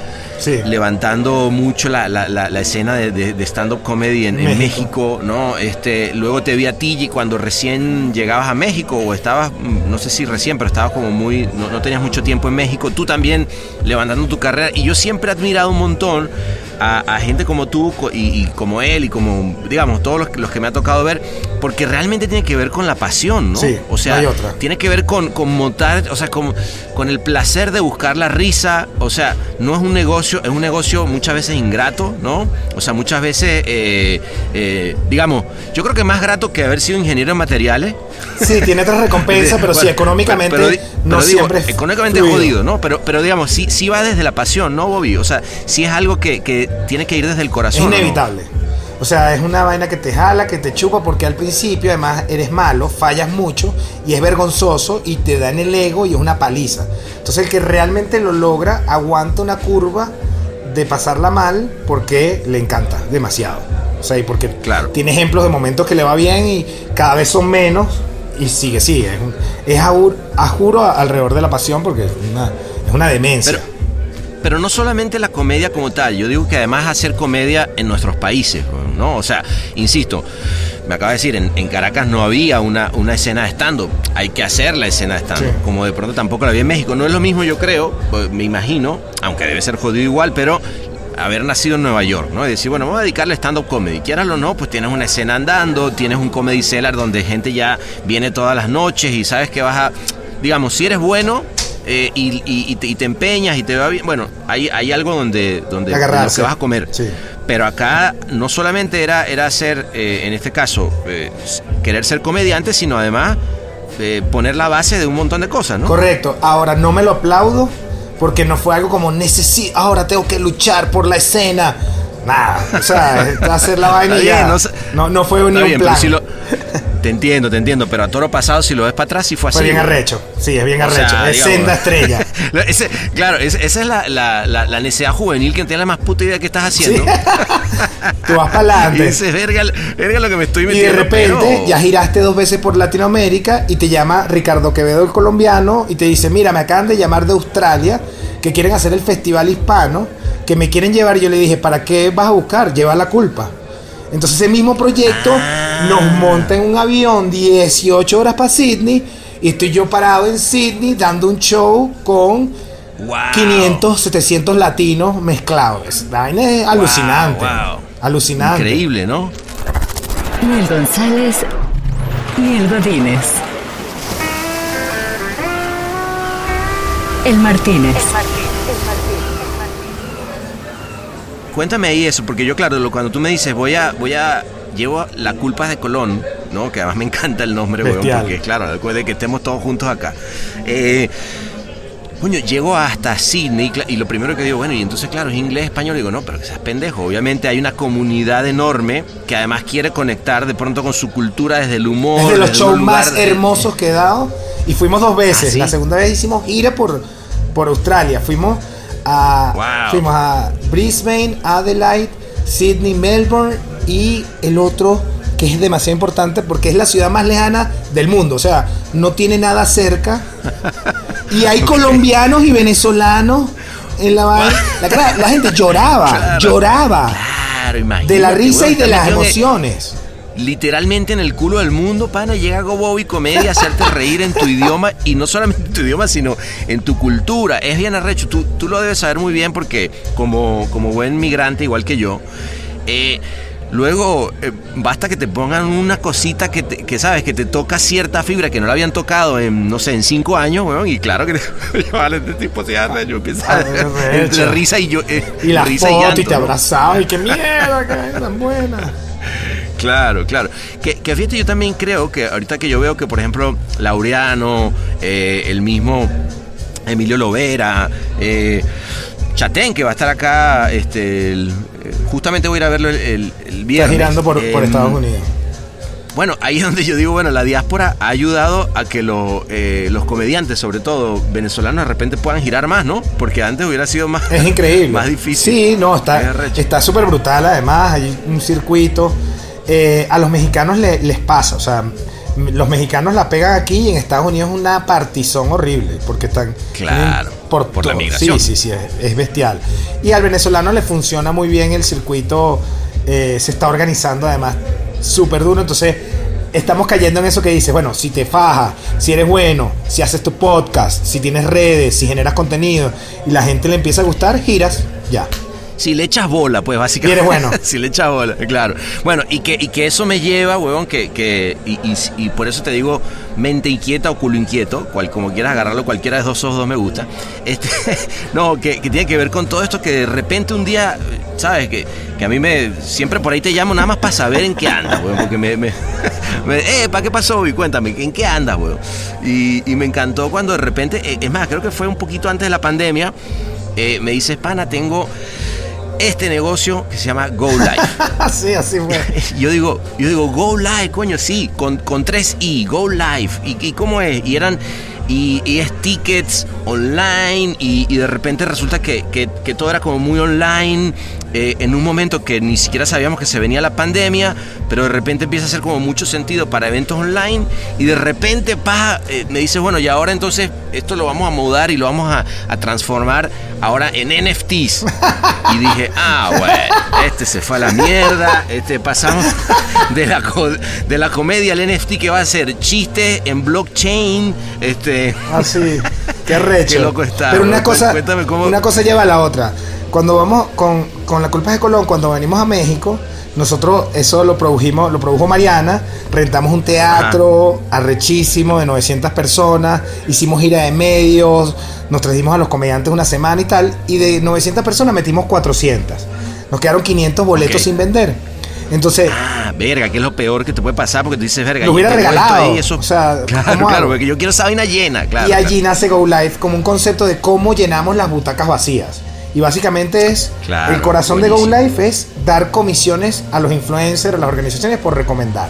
Sí. levantando mucho la, la- la- la escena de, de- de stand-up comedy en, en México. ¿no? Este, luego te vi a ti cuando recién llegabas a México, o estabas, no sé si recién, pero estabas como muy, no, no tenías mucho tiempo en México, tú también levantando tu carrera, y yo siempre he admirado un montón a, a gente como tú y, y como él, y como, digamos, todos los, que- los que me ha tocado ver, porque realmente tiene que ver con la pasión, ¿no? Sí, o sea, no hay otra. tiene que ver con, con montar, o sea, con, con el placer de buscar la risa. O sea, no es un negocio, es un negocio muchas veces ingrato, ¿no? O sea, muchas veces, eh, eh, digamos, yo creo que más grato que haber sido ingeniero en materiales. Sí, tiene otra recompensa, pero sí, Bueno, económicamente pero- pero no pero siempre es económicamente fluido. jodido, ¿no? Pero, pero digamos, sí, sí va desde la pasión, ¿no, Bobby? O sea, sí es algo que, que tiene que ir desde el Es corazón. ¿o no? inevitable. O sea, es una vaina que te jala, que te chupa, porque al principio además eres malo, fallas mucho y es vergonzoso y te da en el ego y es una paliza. Entonces el que realmente lo logra aguanta una curva de pasarla mal porque le encanta demasiado. O sea, y porque Claro. tiene ejemplos de momentos que le va bien y cada vez son menos y sigue, sigue. Es, a, a juro alrededor de la pasión porque es una, es una demencia. Pero, pero no solamente la comedia como tal, yo digo que además hacer comedia en nuestros países, ¿no? O sea, insisto, me acaba de decir, en, en Caracas no había una, una escena de stand-up, hay que hacer la escena de stand-up, Sí. como de pronto tampoco la había en México, no es lo mismo yo creo, pues, me imagino, aunque debe ser jodido igual, pero haber nacido en Nueva York, ¿no? Y decir, bueno, vamos a dedicarle stand-up comedy. Quieras o no, pues tienes una escena andando, tienes un comedy cellar donde gente ya viene todas las noches y sabes que vas a, digamos, si eres bueno eh, y, y- y te, y te empeñas y te va bien, bueno, hay, hay algo donde, donde, donde lo Agarrarse. que vas a comer. Sí. Pero acá no solamente era, era ser, eh, en este caso, eh, querer ser comediante, sino además eh, poner la base de un montón de cosas, ¿no? Correcto. Ahora no me lo aplaudo porque no fue algo como necesito, ahora tengo que luchar por la escena. Nada, o sea, hacer la ya. no No, no fue un bien, plan. pero si lo- te entiendo, te entiendo, pero a toro pasado, si lo ves para atrás, sí fue así. Fue bien arrecho. Sí, es bien O sea, arrecho. es digamos- senda estrella. Ese- claro, es- esa es la, la, la, la necesidad juvenil que tiene la más puta idea que estás haciendo. Tú vas para adelante. dices, verga, verga lo que me estoy Y de metiendo. repente pero- ya giraste dos veces por Latinoamérica y te llama Ricardo Quevedo, el colombiano, y te dice, mira, me acaban de llamar de Australia, que quieren hacer el festival hispano, que me quieren llevar. Y yo le dije, ¿para qué vas a buscar? Lleva la culpa. Entonces ese mismo proyecto Ah. nos monta en un avión 18 horas para Sydney y estoy yo parado en Sydney dando un show con Wow. 500, 700 latinos mezclados. Es alucinante. wow. Alucinante. Increíble, ¿no? Ni el González, ni el Godínez. El Martínez. Cuéntame ahí eso, porque yo, claro, lo- cuando tú me dices, voy a, voy a, llevo la culpa de Colón, ¿no? Que además me encanta el nombre, weón, porque claro, después de que estemos todos juntos acá. Eh, Coño, llego hasta Sydney cla- y lo primero que digo, bueno, y entonces, claro, es inglés, español. Digo, no, pero que seas pendejo. Obviamente hay una comunidad enorme que además quiere conectar de pronto con su cultura desde el humor. Es de los shows más lugar- hermosos que he dado. Y fuimos dos veces. ¿Ah, sí? La segunda vez hicimos gira por, por Australia. Fuimos a, Wow. fuimos a Brisbane, Adelaide, Sydney, Melbourne y el otro que es demasiado importante porque es la ciudad más lejana del mundo. O sea, no tiene nada cerca. Y hay colombianos y venezolanos en la vaina. La, gente lloraba, Claro. lloraba. Claro. De la risa y de las en- emociones. Literalmente en el culo del mundo, pana, llega Go Bobby Comedia a hacerte reír en tu idioma y no solamente en tu idioma, sino en tu cultura. Es bien arrecho, tú, tú lo debes saber muy bien porque como, como buen migrante, igual que yo, eh, luego eh, basta que te pongan una cosita que, te- que sabes, que te toca cierta fibra que no la habían tocado en, no sé, en cinco años, weón, y claro que vale, este tipo se hace, yo empiezo a- arrecho. entre risa y yo, eh, Y la risa foto y, llanto, te ¿no? abrazaba y qué mierda, que tan buena. Claro, claro. Que, que fíjate, yo también creo que ahorita que yo veo que, por ejemplo, Laureano, eh, el mismo Emilio Lovera, eh, Chatén, que va a estar acá, este, el- eh, justamente voy a ir a verlo el, el- el Está viernes. girando por, por Em, Estados Unidos. Bueno, ahí es donde yo digo, bueno, la diáspora ha ayudado a que lo, eh, los comediantes, sobre todo venezolanos, de repente puedan girar más, ¿no? Porque antes hubiera sido más, Es increíble. más difícil. Sí, no, Es está arrecho. está súper brutal. Además, hay un circuito. Eh, a los mexicanos le- les pasa. O sea, los mexicanos la pegan aquí y en Estados Unidos es una partizón horrible. Porque están. Claro, Por, por la migración. Sí, sí, sí, es, es bestial. Y al venezolano le funciona muy bien el circuito. eh, se está organizando además súper duro. Entonces. Estamos cayendo en eso que dices, bueno, si te fajas, si eres bueno, si haces tu podcast, si tienes redes, si generas contenido y la gente le empieza a gustar, giras, ya. Si le echas bola, pues básicamente. Y eres bueno. si le echas bola, claro. Bueno, y que, y que eso me lleva, huevón, que, que y, y- y por eso te digo mente inquieta o culo inquieto, cual, como quieras agarrarlo, cualquiera de dos ojos dos me gusta. Este, no, que, que tiene que ver con todo esto que de repente un día, ¿sabes? Que, que a mí me. Siempre por ahí te llamo nada más para saber en qué andas, huevón, porque me. me, me eh, ¿para qué pasó? Y cuéntame, ¿en qué andas? Y, y me encantó cuando de repente, eh, es más, creo que fue un poquito antes de la pandemia, eh, me dices, pana, tengo este negocio que se llama Go Live. así, así fue. yo digo, yo digo, Go Live, coño, sí, con, con tres I, Go Live. ¿Y, y cómo es? Y eran, y, y es tickets online, y, y de repente resulta que, que- que todo era como muy online, eh, en un momento que ni siquiera sabíamos que se venía la pandemia, pero de repente empieza a hacer como mucho sentido para eventos online, y de repente, pa, eh, me dice, bueno, y ahora entonces esto lo vamos a mudar y lo vamos a, a transformar ahora en NFTs. Y dije, ah, bueno, este se fue a la mierda, este pasamos de la, de la comedia al NFT que va a ser chiste en blockchain, este... Así. Qué recho. Qué loco está, Pero una bro. cosa, Cuéntame cómo- una cosa lleva a la otra. Cuando vamos con, con la culpa de Colón, cuando venimos a México, nosotros eso lo produjimos, lo produjo Mariana, rentamos un teatro arrechísimo de 900 personas, hicimos gira de medios, nos trajimos a los comediantes una semana y tal, y de 900 personas metimos 400. Nos quedaron 500 boletos sin vender. Entonces, Ah, verga, que es lo peor que te puede pasar porque tú dices, verga, Lo hubiera regalado, ahí, eso- o sea, claro, ¿cómo claro, porque yo quiero esa vaina llena, claro. y allí claro. nace Go Live como un concepto de cómo llenamos las butacas vacías. Y básicamente es, Claro, el corazón de Go. Live es dar comisiones a los influencers, a las organizaciones por recomendar.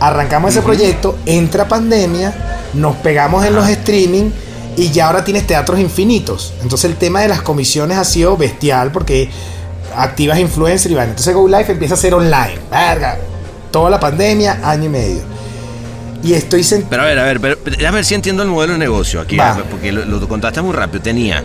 Arrancamos ese proyecto, entra pandemia, nos pegamos en los streaming y ya ahora tienes teatros infinitos. Entonces el tema de las comisiones ha sido bestial porque activas influencer y van. Entonces Go Live empieza a ser online. Verga. Toda la pandemia, año y medio. Y estoy sent- Pero a ver, a ver, pero, déjame ver si entiendo el modelo de negocio aquí, Va. ah, porque lo, lo contaste muy rápido. Tenía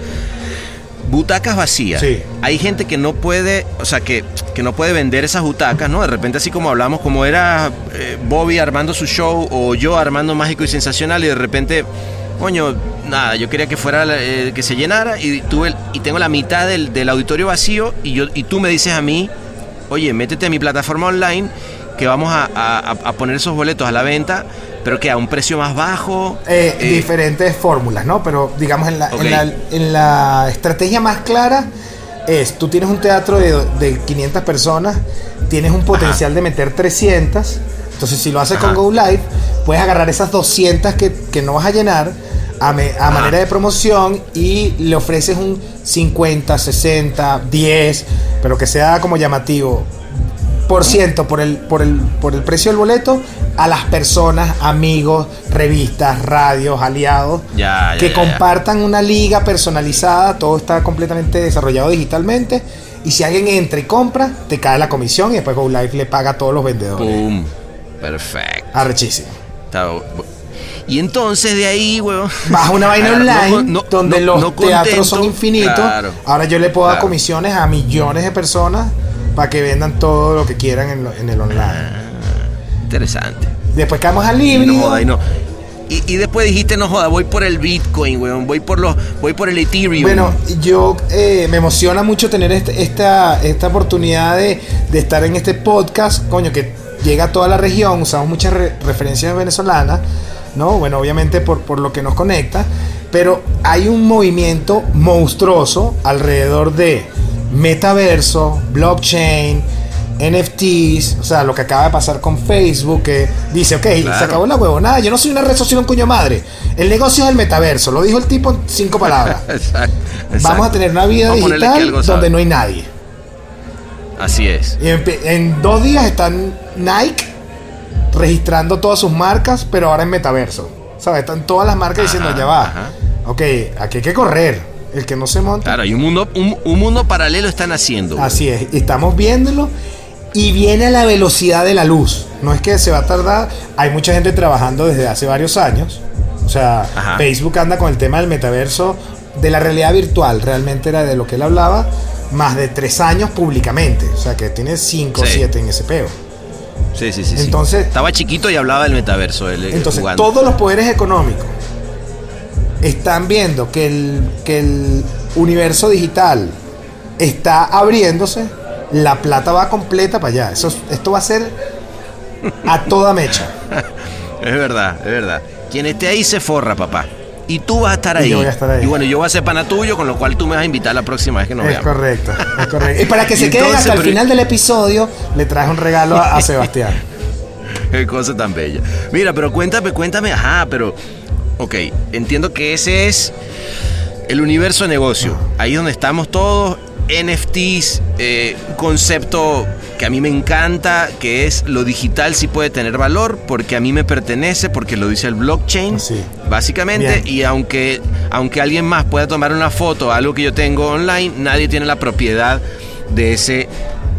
butacas vacías. Sí. Hay gente que no puede, o sea, que, que no puede vender esas butacas, ¿no? De repente, así como hablamos, como era eh, Bobby armando su show o yo armando Mágico y Sensacional y de repente, coño, nada, yo quería que fuera, eh, que se llenara y, tuve, el- y tengo la mitad del, del auditorio vacío y, yo, y tú me dices a mí, oye, métete a mi plataforma online que vamos a, a- a poner esos boletos a la venta, pero que a un precio más bajo. eh, eh, diferentes fórmulas, ¿no? Pero digamos en la, en la, en la estrategia más clara, es, tú tienes un teatro de, de 500 personas, tienes un potencial de meter 300, entonces si lo haces con. Go Live, puedes agarrar esas 200 que, que no vas a llenar a, me- a manera de promoción y le ofreces un 50, 60, 10, pero que sea como llamativo, por ciento por el, por el, por el precio del boleto a las personas, amigos, revistas, radios, aliados, Ya, ya, que ya, compartan una liga personalizada, todo está completamente desarrollado digitalmente. Y si alguien entra y compra, te cae la comisión y después Go Live le paga a todos los vendedores. Pum. Perfecto. Arrechísimo. Y entonces de ahí, huevón. Baja una vaina Claro, online no- donde no- los teatros son infinitos. Claro. Ahora yo le puedo dar comisiones a millones de personas para que vendan todo lo que quieran en, lo- en el online. Interesante. Después quedamos al libre. no joda, y no. Y, y después dijiste, no joda, voy por el Bitcoin, weón. Voy por los, voy por el Ethereum. Bueno, yo eh, me emociona mucho tener este- esta, esta oportunidad de, de estar en este podcast, coño, que llega a toda la región, usamos muchas re- referencias venezolanas, ¿no? Bueno, obviamente por, por lo que nos conecta, pero hay un movimiento monstruoso alrededor de metaverso, blockchain, NFTs, o sea, lo que acaba de pasar con Facebook, que dice, ok, se acabó la huevonada, yo no soy una red social, un coño madre. El negocio es el metaverso, lo dijo el tipo en cinco palabras. Exacto, Vamos a tener una vida Vamos digital sabe. donde no hay nadie. Así es. Y en, en dos días están Nike registrando todas sus marcas, pero ahora en metaverso. ¿Sabes? Están todas las marcas diciendo, ya va. ajá. Ok, aquí hay que correr. El que no se monta. Claro, y un mundo, un, un mundo paralelo están haciendo. Así es. Estamos viéndolo y viene a la velocidad de la luz. No es que se va a tardar. Hay mucha gente trabajando desde hace varios años. O sea, Ajá. Facebook anda con el tema del metaverso, de la realidad virtual. Realmente era de lo que él hablaba. Más de tres años públicamente. O sea, que tiene cinco o Sí. siete en ese peo. Sí, sí, sí. sí. Entonces- Estaba chiquito y hablaba del metaverso. él, eh, Entonces, jugando. todos los poderes económicos están viendo que el, que el universo digital está abriéndose, la plata va completa para allá. Eso, esto va a ser a toda mecha. Es verdad, es verdad. Quien esté ahí se forra, papá. Y tú vas a estar Y ahí. yo voy a estar ahí. Y bueno, yo voy a ser pana tuyo, con lo cual tú me vas a invitar la próxima vez que nos es veamos. correcto, es correcto. Y para que se queden hasta el pero- final del episodio, le traje un regalo a, a Sebastián. Qué cosa tan bella. Mira, pero cuéntame, cuéntame, ajá, pero. Ok, entiendo que ese es el universo de negocio. Ahí es donde estamos todos. NFTs, eh, un concepto que a mí me encanta, que es lo digital sí puede tener valor porque a mí me pertenece, porque lo dice el blockchain, Sí. básicamente, Bien. y aunque, aunque alguien más pueda tomar una foto, algo que yo tengo online, nadie tiene la propiedad de ese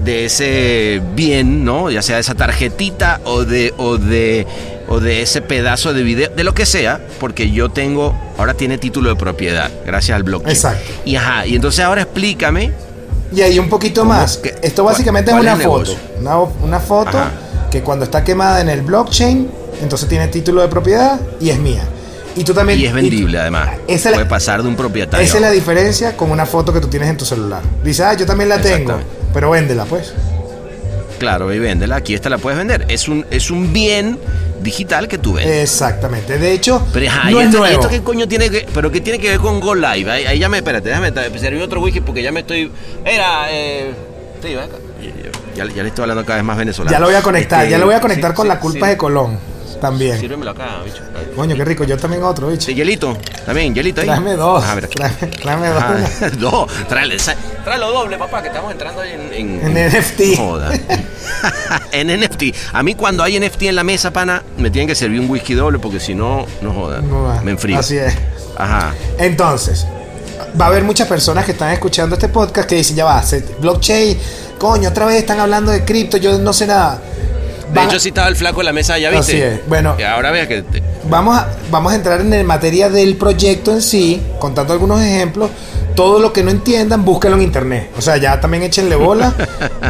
de ese bien, ¿no? Ya sea de esa tarjetita o de o de o de ese pedazo de video, de lo que sea, porque yo tengo ahora tiene título de propiedad gracias al blockchain. Exacto. Y ajá, y entonces ahora explícame Y ahí un poquito más. ¿Qué- Esto básicamente es una es foto. Una, una foto Ajá. que cuando está quemada en el blockchain, entonces tiene título de propiedad y es mía. Y tú también. y es vendible además. Esa es Puede la, pasar de un propietario. esa es la diferencia con una foto que tú tienes en tu celular. Dice, ah, yo también la tengo. Pero véndela pues. Claro, y véndela, aquí esta la puedes vender. Es un es un bien digital que tú vendes. Exactamente. De hecho, Pero ajá, no ¿y es esto, nuevo. esto qué coño tiene que, pero qué tiene que ver con Go Live? Ahí, ahí ya me, espérate, déjame servir otro whisky porque ya me estoy, era, eh, sí, ya, ya- ya le estoy hablando cada vez más venezolano. Ya lo voy a conectar, Este, ya lo voy a conectar sí, con sí, la culpa sí. de Colón también. Sírvemelo acá, bicho. Coño, qué rico. Yo también otro, bicho. Sí, hielito, también, hielito ahí. Tráeme dos. Ajá, mira. Tráeme, tráeme dos. Ajá, dos, tráele, tráelo doble, papá, que estamos entrando ahí en... En NFT. Joda. en NFT. A mí cuando hay NFT en la mesa, pana, me tienen que servir un whisky doble porque si no, no joda. No va. me enfrío. Así es. Ajá. Entonces, va a haber muchas personas que están escuchando este podcast que dicen, ya va, se- blockchain, coño, otra vez están hablando de cripto, yo no sé nada. De hecho, sí estaba el flaco en la mesa, ¿ya viste? Así es. Bueno. Y ahora vea que... te- vamos, a, vamos a entrar en el materia del proyecto en sí, contando algunos ejemplos. Todo lo que no entiendan, búsquenlo en internet. O sea, ya también échenle bola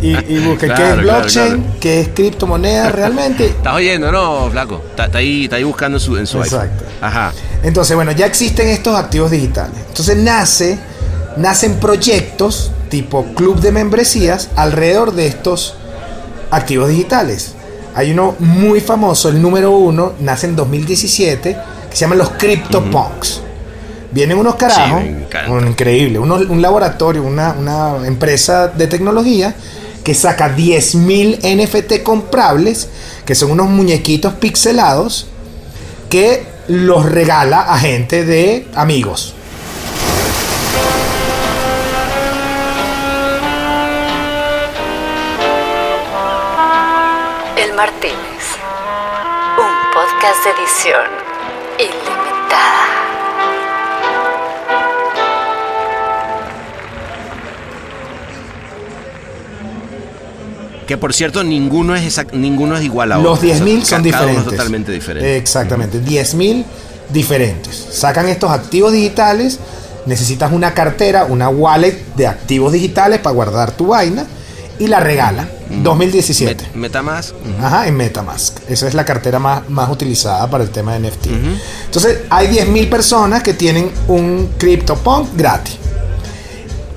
y, y busquen qué es blockchain, claro. qué es criptomoneda realmente. ¿Estás oyendo, no, flaco? Está, está ahí, está ahí buscando en su, en su iPhone. Exacto. Ajá. Entonces, bueno, ya existen estos activos digitales. Entonces nace, nacen proyectos tipo club de membresías alrededor de estos activos digitales. Hay uno muy famoso, el número uno, nace en 2017, que se llama los CryptoPunks. Vienen unos carajos, Sí, un increíble, uno- un laboratorio, una, una empresa de tecnología que saca 10.000 NFT comprables, que son unos muñequitos pixelados, que los regala a gente de amigos. Martínez. Un podcast de edición ilimitada. Que por cierto, ninguno es exact- ninguno es igual a otro. Los 10.000 O son diferentes. es totalmente diferente. Exactamente, 10.000 diferentes. Sacan estos activos digitales, necesitas una cartera, una wallet de activos digitales para guardar tu vaina y la regalan. 2017. Met- Metamask. Ajá, en Metamask. Esa es la cartera más, más utilizada para el tema de NFT. Entonces, hay 10.000 personas que tienen un CryptoPunk gratis.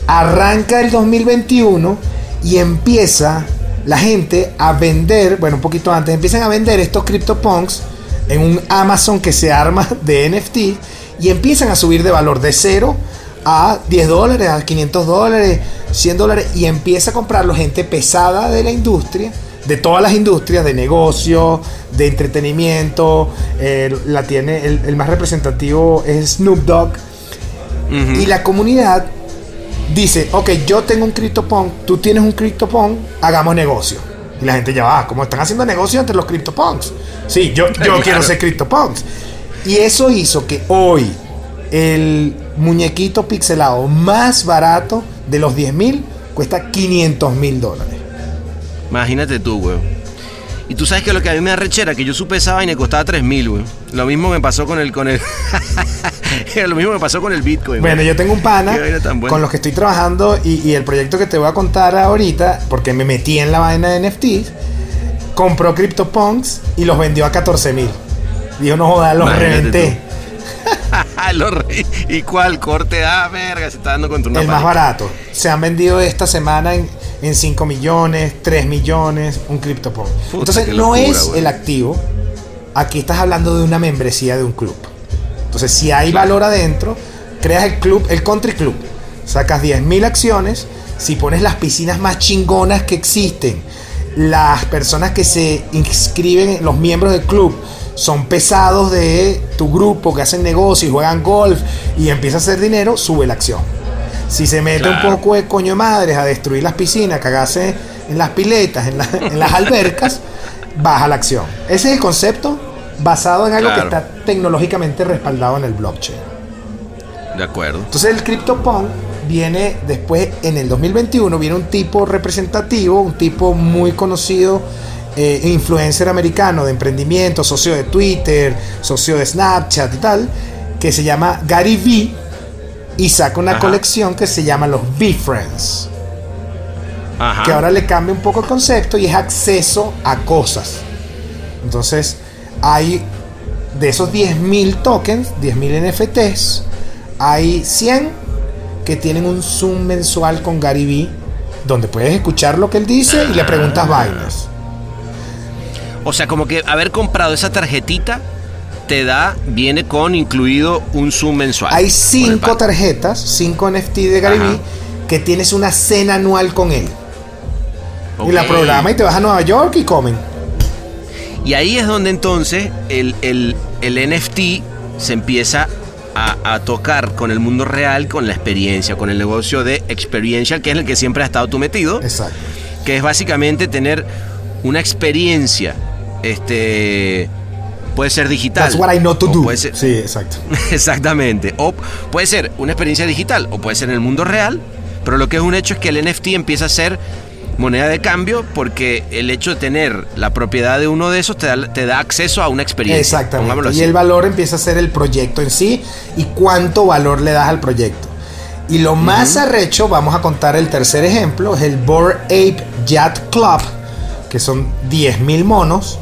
Arranca el 2021 y empieza la gente a vender, bueno, un poquito antes, empiezan a vender estos CryptoPunks en un Amazon que se arma de NFT y empiezan a subir de valor de 0 a 10 dólares, a 500 dólares, 100 dólares y empieza a comprarlo gente pesada de la industria, de todas las industrias, de negocio, de entretenimiento. eh, la tiene, el, el más representativo es Snoop Dogg. Y la comunidad dice, ok, yo tengo un CryptoPunk, tú tienes un CryptoPunk, hagamos negocio. Y la gente ya va, como están haciendo negocio entre los CryptoPunks. Sí, yo, yo Claro. quiero ser CryptoPunks. Y eso hizo que hoy el muñequito pixelado más barato de los 10 mil cuesta 500 mil dólares. Imagínate tú, güey. Y tú sabes que lo que a mí me da rechera, que yo supe esa vaina y costaba 3000, güey. Lo mismo me pasó con el. Con el lo mismo me pasó con el Bitcoin. Bueno, yo tengo un pana con los que estoy trabajando y, y el proyecto que te voy a contar ahorita, porque me metí en la vaina de NFTs, compró CryptoPunks y los vendió a 14 mil. Dijo, no jodas, los Imagínate reventé. ¿Y cuál corte? Ah, verga, se está dando contra una El más barato. Se han vendido esta semana en, en 5 millones, 3 millones, un CryptoPunk. Entonces no es el activo. Aquí estás hablando de una membresía de un club. Entonces si hay valor adentro, creas el club, el country club. Sacas 10.000 acciones. Si pones las piscinas más chingonas que existen, las personas que se inscriben, los miembros del club, son pesados de tu grupo que hacen negocio y juegan golf y empieza a hacer dinero, sube la acción. Si se mete Claro. un poco de coño de madres a destruir las piscinas, cagarse en las piletas, en, la- en las albercas, baja la acción. Ese es el concepto basado en algo Claro. que está tecnológicamente respaldado en el blockchain. De acuerdo. Entonces el CryptoPunk viene después, en el 2021, viene un tipo representativo, un tipo muy conocido, eh, influencer americano de emprendimiento, socio de Twitter, socio de Snapchat y tal, que se llama Gary V y saca una Ajá. colección que se llama los V-Friends, Ajá. que ahora le cambia un poco el concepto y es acceso a cosas. Entonces, hay de esos 10.000 tokens, 10.000 NFTs, hay 100 que tienen un Zoom mensual con Gary Vee, donde puedes escuchar lo que él dice y le preguntas Ah. vainas. O sea, como que haber comprado esa tarjetita te da, viene con incluido un Zoom mensual. Hay Con el 5 pack. tarjetas, 5 NFT de. Vee, que tienes una cena anual con él. Y la programa y te vas a Nueva York y comen. Y ahí es donde entonces el, el- el NFT se empieza a, a tocar con el mundo real, con la experiencia, con el negocio de experiential, que es el que siempre has estado tú metido, Exacto. que es básicamente tener una experiencia, este, puede ser digital. That's what I know to do. puede ser- Sí, exacto. Exactamente. O puede ser una experiencia digital o puede ser en el mundo real, pero lo que es un hecho es que el NFT empieza a ser moneda de cambio porque el hecho de tener la propiedad de uno de esos te da, te da acceso a una experiencia. Exactamente. Y el valor empieza a ser el proyecto en sí y cuánto valor le das al proyecto. Y lo más arrecho, vamos a contar el tercer ejemplo, es el Bored Ape Yacht Club, que son 10.000 monos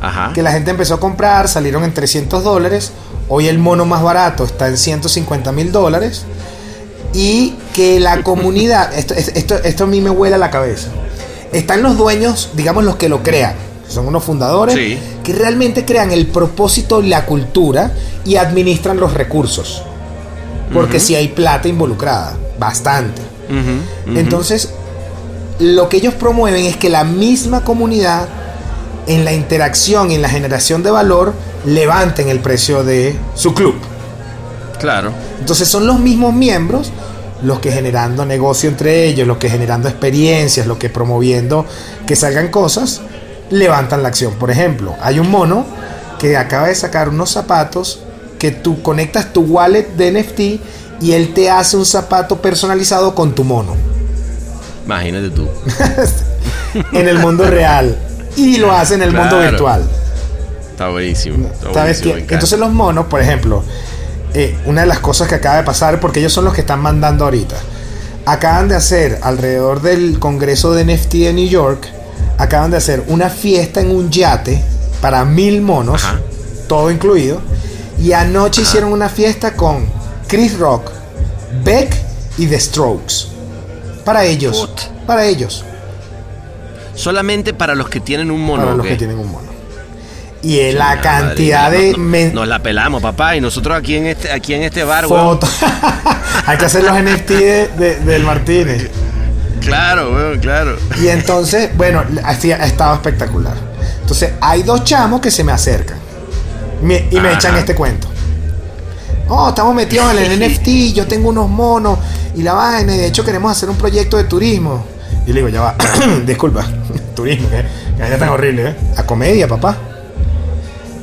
Ajá. que la gente empezó a comprar, salieron en 300 dólares. Hoy el mono más barato está en 150 mil dólares. Y que la comunidad, esto, esto, esto a mí me huele a la cabeza. Están los dueños, digamos los que lo crean, que son unos fundadores, Sí. que realmente crean el propósito y la cultura y administran los recursos. Porque si hay plata involucrada, bastante. Entonces, lo que ellos promueven es que la misma comunidad, en la interacción y en la generación de valor, levanten el precio de su club. Claro. Entonces son los mismos miembros los que generando negocio entre ellos, los que generando experiencias, los que promoviendo que salgan cosas, levantan la acción. Por ejemplo, hay un mono que acaba de sacar unos zapatos que tú conectas tu wallet de NFT y él te hace un zapato personalizado con tu mono Imagínate tú. en el mundo real y lo hace en el mundo virtual. Está buenísimo. Entonces los monos, por ejemplo, eh, una de las cosas que acaba de pasar, porque ellos son los que están mandando ahorita, acaban de hacer alrededor del Congreso de NFT de New York, acaban de hacer una fiesta en un yate para mil monos, Ajá. todo incluido, y anoche hicieron una fiesta con Chris Rock, Beck y The Strokes. Para ellos, Put. para ellos. Solamente para los que tienen un mono. para los que tienen un mono. Y la cantidad de... no- Nos la pelamos, papá. Y nosotros aquí en este, aquí en este bar, fotos. Hay que hacer los NFT de- de- del Martínez. Claro, claro. Y entonces, bueno, así ha estado espectacular. Entonces, hay dos chamos que se me acercan me- y me Ajá. echan este cuento. Oh, estamos metidos en el NFT, yo tengo unos monos y la vaina, y de hecho queremos hacer un proyecto de turismo. Y le digo, ya va, disculpa, turismo, que que vaina tan horrible, ¿eh? A comedia, papá.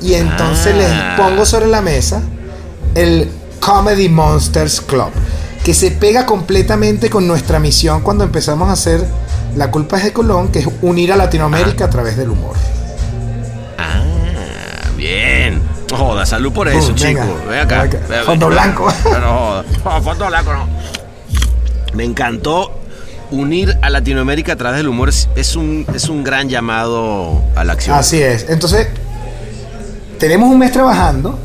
Y entonces Ah. les pongo sobre la mesa el Comedy Monsters Club, que se pega completamente con nuestra misión cuando empezamos a hacer La culpa es de Colón, que es unir a Latinoamérica a través del humor. Ah, bien. Joda, salud por eso, Uh, chico. venga. Ven acá. Fondo blanco. No joda. No, fondo blanco no. Me encantó unir a Latinoamérica a través del humor. Es- Es un, es un gran llamado a la acción. Así es. Entonces, tenemos un mes trabajando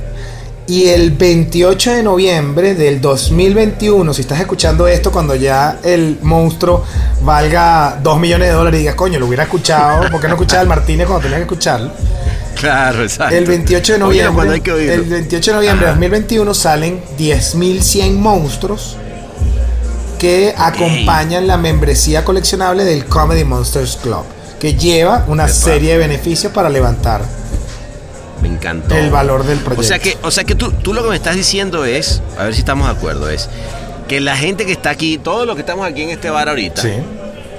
y el 28 de noviembre del 2021, si estás escuchando esto cuando ya el monstruo valga 2 millones de dólares y digas, coño, lo hubiera escuchado, ¿por qué no escuchaba al Martínez cuando tenía que escucharlo? Claro, exacto. El 28 de Oye, cuando hay noviembre, que el 28 de noviembre de Ajá. 2021 salen 10.100 monstruos que acompañan la membresía coleccionable del Comedy Monsters Club, que lleva una Epa. serie de beneficios para levantar Me encantó. el valor del proyecto. O sea que, o sea que tú, tú lo que me estás diciendo es, a ver si estamos de acuerdo, es que la gente que está aquí, todos los que estamos aquí en este bar ahorita, Sí.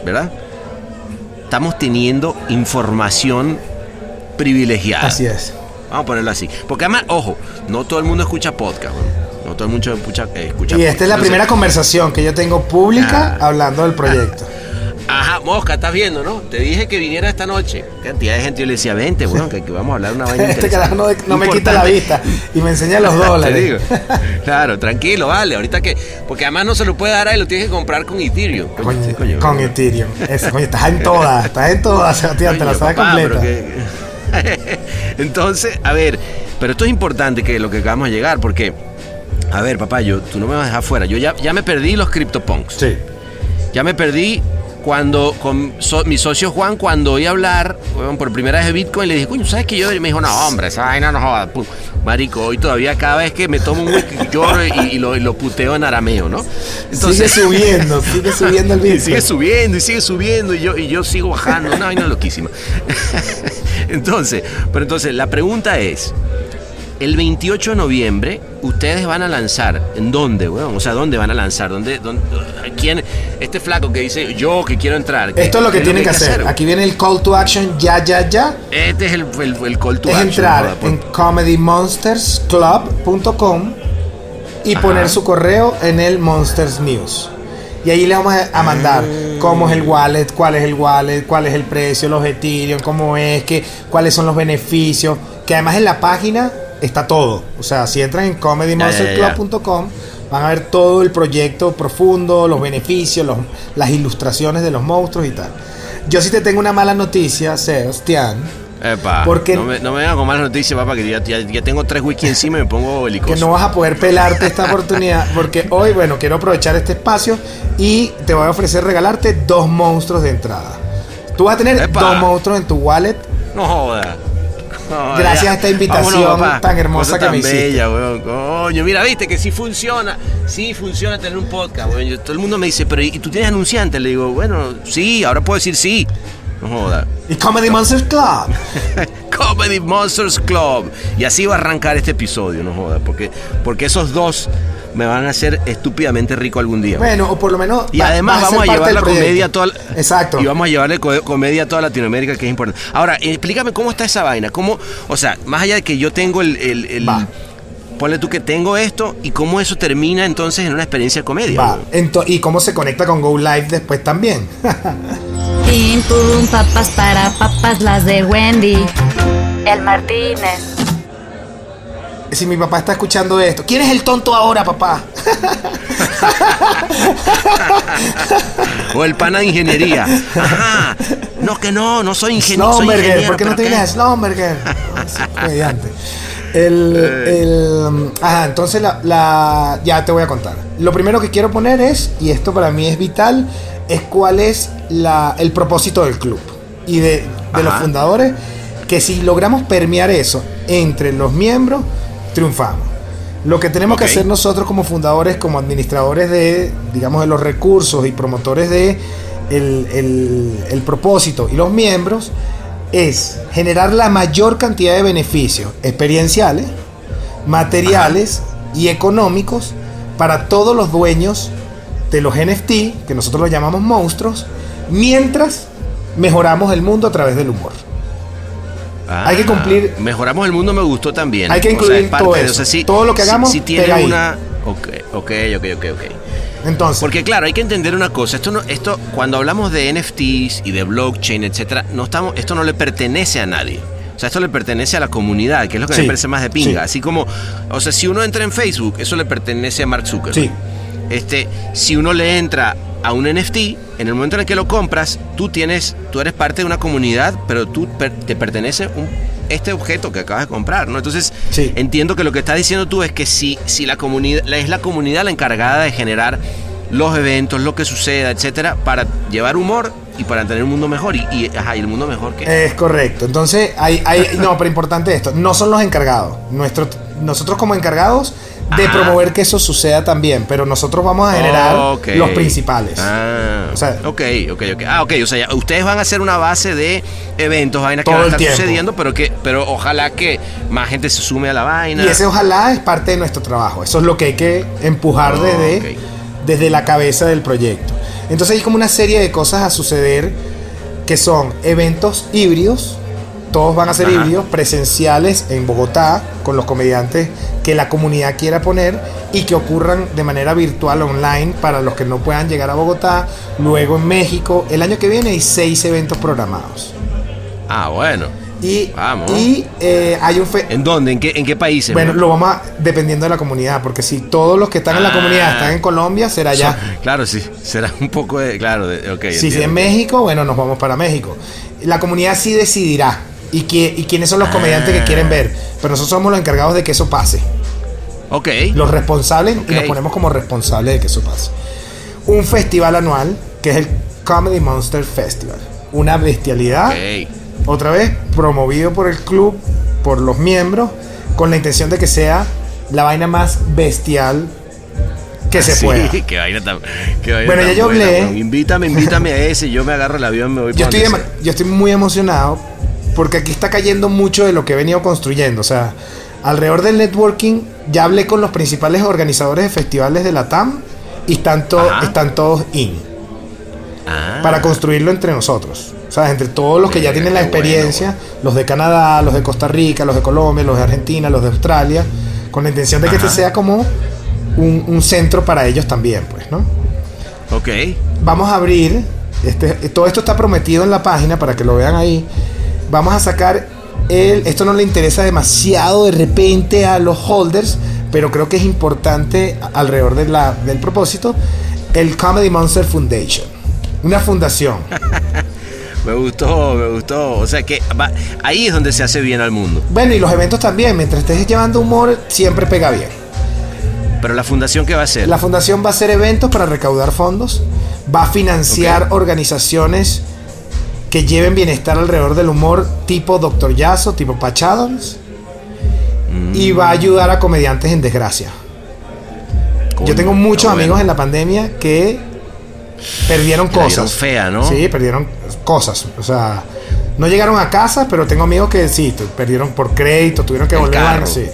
¿verdad? Estamos teniendo información privilegiada. Así es. Vamos a ponerlo así. Porque además, ojo, no todo el mundo escucha podcast. No escucha, eh, Y esta es la primera conversación que yo tengo pública Ah. hablando del proyecto. Ajá, Mosca, estás viendo, ¿no? Te dije que viniera esta noche. Cantidad de gente yo le decía, vente, weón, que, que vamos a hablar una vaina Este carajo no, me quita la vista y me enseña los Te dólares. digo. Claro, tranquilo, vale. Ahorita que. Porque además no se lo puede dar a él, lo tienes que comprar con Ethereum. Coño, Coño, sí, coño. con Ethereum. Eso, coño, estás en todas, estás en todas, Sebastián, te la sabes completa. Entonces, a ver, pero esto es importante que lo que acabamos de llegar, porque, a ver, papá, yo, tú no me vas a dejar fuera. Yo ya, ya me perdí los CryptoPunks. Sí. Ya me perdí cuando con so- mi socio Juan, cuando oí hablar weón, por primera vez de Bitcoin, le dije, coño, ¿sabes qué yo? Y me dijo, no, hombre, esa vaina no joda. Pum. Marico, hoy todavía cada vez que me tomo un whisky lloro y, y lo, y lo puteo en arameo, ¿no? sigue subiendo, sigue subiendo el Bitcoin. sigue subiendo y sigue subiendo y yo, y yo sigo bajando, una vaina loquísima. entonces, pero entonces la pregunta es, el 28 de noviembre, ustedes van a lanzar, ¿en dónde, weón? O sea, ¿dónde van a lanzar? ¿Dónde, dónde- ¿Quién? Este flaco que dice, yo que quiero entrar. ¿qué- Esto es lo que tienen que hacer. Aquí viene el call to action ya, ya, ya. Este es el, el, el call to es action, entrar en comedymonstersclub.com y Ajá. poner su correo en el Monsters News. Y ahí le vamos a a mandar Ah. cómo es el wallet, cuál es el wallet, cuál es el precio, los Ethereum, cómo es, que, cuáles son los beneficios. Que además en la página está todo. O sea, si entran en comedymonstersclub.com van a ver todo el proyecto profundo, los beneficios, los- las ilustraciones de los monstruos y tal. Yo sí te tengo una mala noticia, Sebastián. Epa, Porque- no, me, no me vengan con malas noticias, papá, que ya, ya- ya tengo tres whisky encima y me pongo que belicoso. no vas a poder pelarte esta oportunidad porque hoy, bueno, quiero aprovechar este espacio y te voy a ofrecer regalarte dos monstruos de entrada. Tú vas a tener Epa. dos monstruos en tu wallet No joda. Gracias a esta invitación tan hermosa que tan me hiciste. bella, weón. Coño, mira, viste que sí funciona. Sí funciona tener un podcast, weón. Yo- todo el mundo me dice, pero ¿y tú tienes anunciante? Le digo, bueno, sí, ahora puedo decir sí. No joda. Y Comedy Monsters Club. Comedy Monsters Club. Y así va a arrancar este episodio, no joda. Porque, porque esos dos me van a hacer estúpidamente rico algún día. Bueno, o por lo menos. Y va- además vamos a llevar la comedia a toda la- Exacto. Y vamos a llevarle co- comedia a toda Latinoamérica, que es importante. Ahora, explícame cómo está esa vaina. ¿Cómo, o sea, más allá de que yo tengo el... el- el- Va. ponle tú que tengo esto y cómo eso termina entonces en una experiencia de comedia. Va. y cómo se conecta con Go Live después también. Pim pum, papas para papas, las de Wendy. El Martínez. si mi papá está escuchando esto, ¿quién es el tonto ahora, papá? O el pana de ingeniería. Ajá. No, que no, no soy, ingen soy Slumberger, ingeniero. ¿por qué no te ¿qué? vienes a Slumberger? Ah, sí, comediante. El, Eh. el- ajá, entonces la, la- ya te voy a contar. Lo primero que quiero poner es, y esto para mí es vital, es cuál es la, el propósito del club y de, de los fundadores, que si logramos permear eso entre los miembros, triunfamos. Lo que tenemos que hacer nosotros como fundadores, como administradores de, digamos, de los recursos y promotores de el, el- el propósito y los miembros, es generar la mayor cantidad de beneficios experienciales, materiales y económicos para todos los dueños de los NFT, que nosotros los llamamos monstruos, mientras mejoramos el mundo a través del humor. Ah, Hay que cumplir- Mejoramos el mundo, me gustó también. Hay que O sea, incluir es parte todo de- eso. sí- Todo lo que hagamos, Sí, tiene pega una. Ok, ok, ok, ok, ok. Entonces, Porque claro, hay que entender una cosa, esto no, esto cuando hablamos de NFTs y de blockchain, etcétera, no estamos, esto no le pertenece a nadie. O sea, esto le pertenece a la comunidad, que es lo que Sí, me parece más de pinga. sí. Así como, o sea, si uno entra en Facebook, eso le pertenece a Mark Zuckerberg. Sí. Este, si uno le entra a un NFT, en el momento en el que lo compras, tú tienes, tú eres parte de una comunidad, pero tú per- te pertenece un, este objeto que acabas de comprar, ¿no? Entonces, Sí. entiendo que lo que estás diciendo tú es que si, si la comunidad, es la comunidad la encargada de generar los eventos, lo que suceda, etcétera, para llevar humor y para tener un mundo mejor. Y, y, ajá, ¿y el mundo mejor que Es correcto. Entonces, hay, hay, no, pero importante esto, no son los encargados. Nuestro, nosotros como encargados de Ajá. promover que eso suceda también, pero nosotros vamos a generar Ok. los principales. Ah, O sea- ok, ok, ok. Ah, ok, o sea, ustedes van a hacer una base de eventos, vainas que van a estar sucediendo, pero que, pero ojalá que más gente se sume a la vaina. Y ese ojalá es parte de nuestro trabajo. Eso es lo que hay que empujar Oh, desde, desde la cabeza del proyecto. Entonces hay como una serie de cosas a suceder que son eventos híbridos. Todos van a ser Ajá. híbridos, presenciales en Bogotá, con los comediantes que la comunidad quiera poner y que ocurran de manera virtual online para los que no puedan llegar a Bogotá. Luego en México. El año que viene hay seis eventos programados. Ah, bueno. Y, Vamos. y eh, hay un fe- ¿En dónde? ¿En qué, en qué países? bueno, man? lo vamos a, dependiendo de la comunidad, porque si todos los que están en la Ah. comunidad están en Colombia, será. So- claro, sí. Será un poco de. Claro, de, ok. si es en México, bueno, nos vamos para México. La comunidad sí decidirá y, qui- y quiénes son los comediantes que Ah. quieren ver. Pero nosotros somos los encargados de que eso pase. Ok. Los responsables y nos ponemos como responsables de que eso pase. Un festival anual que es el Comedy Monster Festival. Una bestialidad. Ok. Otra vez, promovido por el club, por los miembros, con la intención de que sea la vaina más bestial que se Sí, pueda. qué vaina tan. vaina Bueno, tan ya yo hablé. Invítame, invítame a ese. Yo me agarro el avión, me voy Yo para estoy, yo estoy muy emocionado porque aquí está cayendo mucho de lo que he venido construyendo. O sea, alrededor del networking ya hablé con los principales organizadores de festivales de la TAM y están, to- Ajá. están todos in Ah, para construirlo entre nosotros. O sea, entre todos los que ya tienen la bueno, experiencia, los de Canadá, los de Costa Rica, los de Colombia, los de Argentina, los de Australia, con la intención de que este sea como un, un centro para ellos también, pues, ¿no? Ok. vamos a abrir, este, todo esto está prometido en la página para que lo vean ahí. Vamos a sacar el, esto no le interesa demasiado de repente a los holders, pero creo que es importante alrededor de la, del propósito, el Comedy Monster Foundation, una fundación. Me gustó, me gustó. O sea que va- ahí es donde se hace bien al mundo. Bueno, y los eventos también, mientras estés llevando humor, siempre pega bien. Pero la fundación, ¿qué va a hacer? La fundación va a hacer eventos para recaudar fondos, va a financiar organizaciones que lleven bienestar alrededor del humor tipo Dr. Yasso, tipo Patch Adams. Y va a ayudar a comediantes en desgracia. Yo tengo muchos amigos bueno. en la pandemia que perdieron Que cosas. fea, ¿no? Sí, perdieron cosas. O sea, no llegaron a casa, pero tengo amigos que sí, perdieron por crédito, tuvieron que El volver. carro. Sí.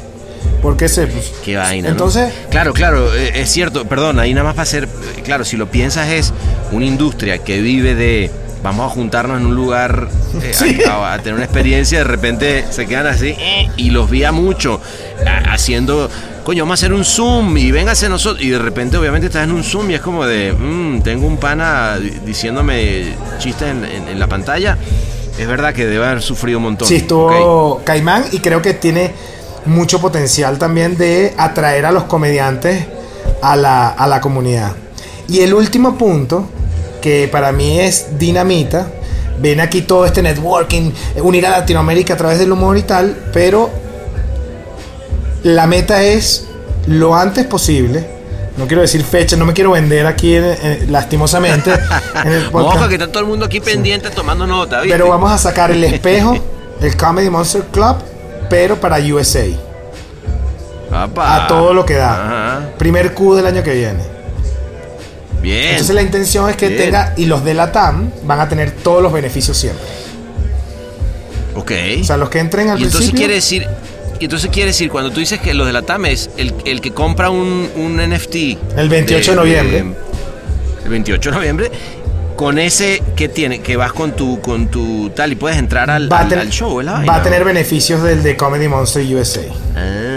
Porque se. pues, Qué vaina. ¿no? Entonces, Claro, claro, eh, es cierto, perdón, ahí nada más para hacer, eh, claro, si lo piensas es una industria que vive de vamos a juntarnos en un lugar eh, Sí. a, a tener una experiencia, de repente se quedan así eh, y los vía mucho a- haciendo, coño, vamos a hacer un Zoom y véngase nosotros y de repente obviamente estás en un Zoom y es como de, "Mm, tengo un pana di- diciéndome chistes en, en- en la pantalla. Es verdad que debe haber sufrido un montón. Sí, estuvo Caimán y creo que tiene mucho potencial también de atraer a los comediantes a la, a la comunidad. Y el último punto, que para mí es dinamita, ven aquí todo este networking, unir a Latinoamérica a través del humor y tal, pero la meta es lo antes posible. No quiero decir fecha, no me quiero vender aquí en- en- lastimosamente. en el podcast. Ojo que está todo el mundo aquí pendiente tomando nota, ¿viste? Pero vamos a sacar el espejo, el Comedy Monster Club, pero para USA. A todo lo que da. Ajá. Primer Q del año que viene. Bien. Entonces la intención es que Bien. tenga, y los de la TAM van a tener todos los beneficios siempre. Ok. O sea, los que entren al y entonces principio. quiere decir. Y entonces quiere decir, cuando tú dices que los de la TAM es el, el que compra un, un NFT. El 28 de noviembre. el 28 de noviembre. Con ese que tiene, que vas con tu, con tu tal y puedes entrar al, va, al- tener, al show, ¿es la va a tener beneficios del de Comedy Monster USA. Ah,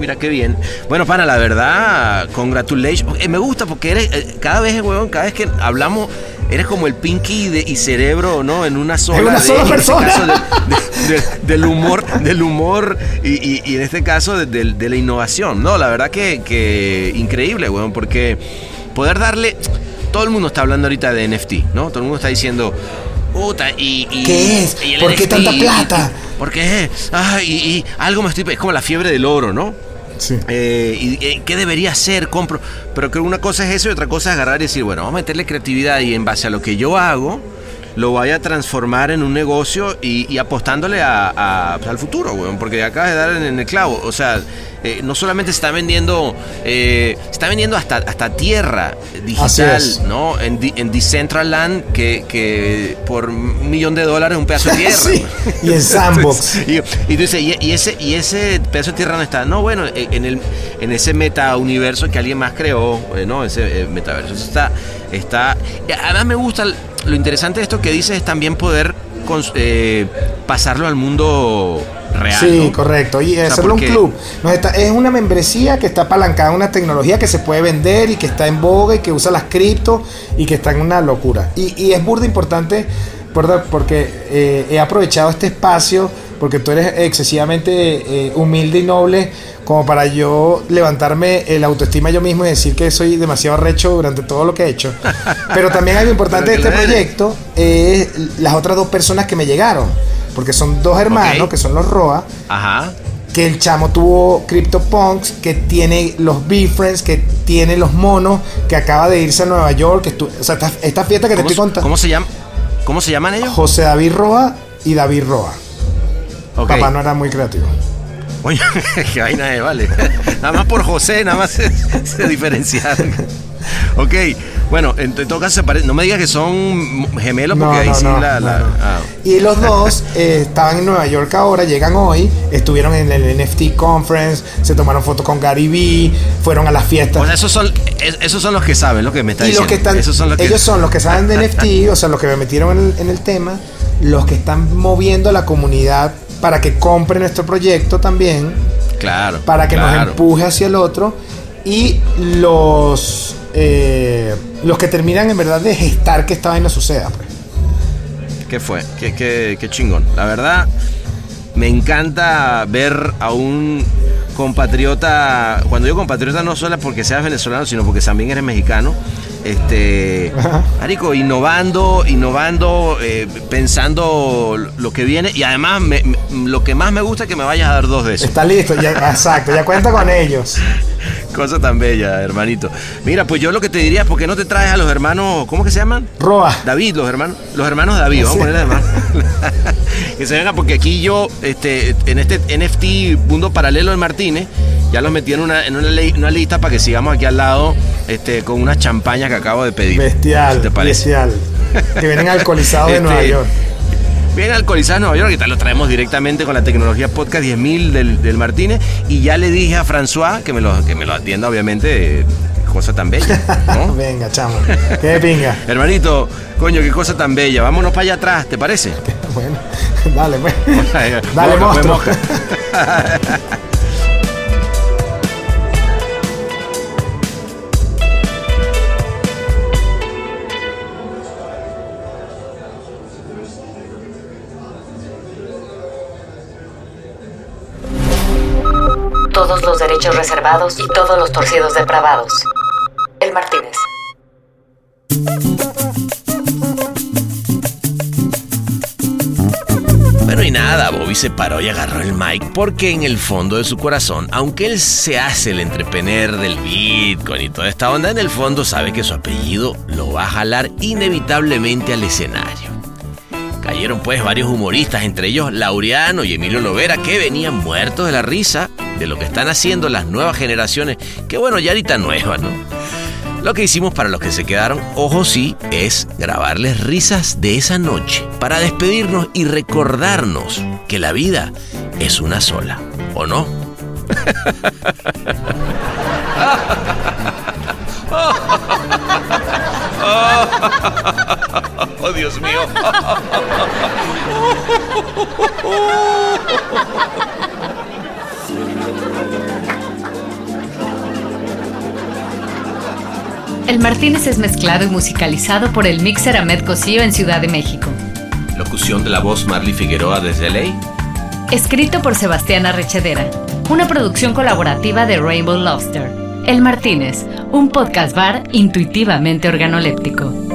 mira qué bien. Bueno, pana, la verdad, congratulations. Eh, me gusta porque eres, eh, cada vez, weón, cada vez que hablamos, eres como el Pinky de- y cerebro, ¿no? En una sola. En una de- sola en este persona. caso de- de- de- del humor, del humor y, y- y en este caso de, la innovación, ¿no? La verdad que, que increíble, weón, porque poder darle. Todo el mundo está hablando ahorita de NFT, ¿no? Todo el mundo está diciendo. Puta, y, y- ¿Qué es? y ¿Por qué NFT, tanta plata? ¿Por qué? Ay, y, y algo me estoy. Es como la fiebre del oro, ¿no? Eh, y, eh, ¿Qué debería hacer? Compro. Pero que una cosa es eso y otra cosa es agarrar y decir, bueno, vamos a meterle creatividad y en base a lo que yo hago, lo vaya a transformar en un negocio y, y apostándole a, a- pues, al futuro, weón. Porque acabas de dar en, el clavo. O sea, eh, no solamente se está vendiendo, eh, está vendiendo hasta, hasta tierra digital. ¿no? En, en Decentraland, que, que por un millón de dólares es un pedazo de tierra. Sí. Y en Sandbox. Y, y tú dices, ¿y, y ese, y ese pedazo de tierra no está? No, bueno, eh, en, el, en ese meta universo que alguien más creó, eh, ¿no? Ese eh, metaverso. Eso está, está. Además, me gusta lo interesante de esto que dices es también poder eh, pasarlo al mundo real. Sí, ¿no? correcto. Y sea, hacerlo un club. Nos está- es una membresía que está apalancada en una tecnología que se puede vender y que está en boga y que usa las cripto y que está en una locura. Y, y es burda importante ¿verdad? porque eh, he aprovechado este espacio porque tú eres excesivamente eh, humilde y noble como para yo levantarme el autoestima yo mismo y decir que soy demasiado recho durante todo lo que he hecho. Pero también algo importante de este proyecto es las otras dos personas que me llegaron. Porque son dos hermanos, que son los Roa, Ajá. que el chamo tuvo CryptoPunks, que tiene los B-Friends, que tiene los monos, que acaba de irse a Nueva York. Que estu- o sea, esta, esta fiesta que te ¿Cómo, estoy contando. ¿Cómo se llama? ¿Cómo se llaman ellos? José David Roa y David Roa. Papá no era muy creativo. Oye, qué vaina es, vale. Nada más por José, nada más se, se diferenciaron. Ok, bueno, en, todo caso se pare- No me digas que son gemelos porque ahí sí la. la- ah. Y los dos eh, estaban en Nueva York ahora, llegan hoy, estuvieron en el NFT Conference, se tomaron fotos con Gary Vee, fueron a las fiestas. O sea, esos son, es- esos son los que saben lo que me está y los diciendo. que están, esos son los que, ellos son los que saben de NFT, o sea, los que me metieron en el, en el tema, los que están moviendo la comunidad para que compre nuestro proyecto también, Claro. para que nos empuje hacia el otro, y los, eh, los que terminan en verdad de gestar que esta vaina suceda. Pues. ¿Qué fue? ¿Qué, qué, qué chingón. La verdad, me encanta ver a un compatriota. Cuando digo compatriota, no solo porque seas venezolano, sino porque también eres mexicano. Este. Marico, innovando, innovando, eh, pensando lo que viene. Y además, me- me- lo que más me gusta es que me vayas a dar dos de esos. Está listo, ya, exacto, ya cuenta con ellos. Cosa tan bella, hermanito. Mira, pues yo lo que te diría, ¿por qué no te traes a los hermanos, ¿cómo que se llaman? Roa. David, los hermanos, los hermanos David, vamos a ponerle además. que se vengan, porque aquí yo, este, en este NFT Mundo Paralelo de Martínez, ya los metí en una, en una, ley- una lista para que sigamos aquí al lado este, con unas champañas que acabo de pedir. Bestial, ¿Qué te parece? bestial. Que vienen alcoholizados de Este, Nueva York. Bien alcoholizados en Nueva York, ahorita los traemos directamente con la tecnología podcast 10.000 del, del Martínez. Y ya le dije a François que me lo, que me lo atienda, obviamente, eh, cosa tan bella. ¿no? Venga, chamo. Qué pinga. Hermanito, coño, qué cosa tan bella. Vámonos para allá atrás, ¿te parece? Bueno, dale, pues. Dale, pues, monstruo. Reservados y todos los torcidos depravados. El Martínez. Bueno, y nada, Bobby se paró y agarró el mic porque en el fondo de su corazón, aunque él se hace el entrepener del Bitcoin y toda esta onda, en el fondo sabe que su apellido lo va a jalar inevitablemente al escenario. Cayeron pues varios humoristas, entre ellos Laureano y Emilio Lovera, que venían muertos de la risa de lo que están haciendo las nuevas generaciones, que bueno, ya ahorita nuevas, ¿no? Lo que hicimos para los que se quedaron, ojo sí, es grabarles risas de esa noche para despedirnos y recordarnos que la vida es una sola, ¿o no? Oh, Dios mío. El Martínez es mezclado y musicalizado por el mixer Ahmed Cosío en Ciudad de México. Locución de la voz Marley Figueroa desde LA. Escrito por Sebastián Arrechedera. Una producción colaborativa de Rainbow Lobster. El Martínez, un podcast bar intuitivamente organoléptico.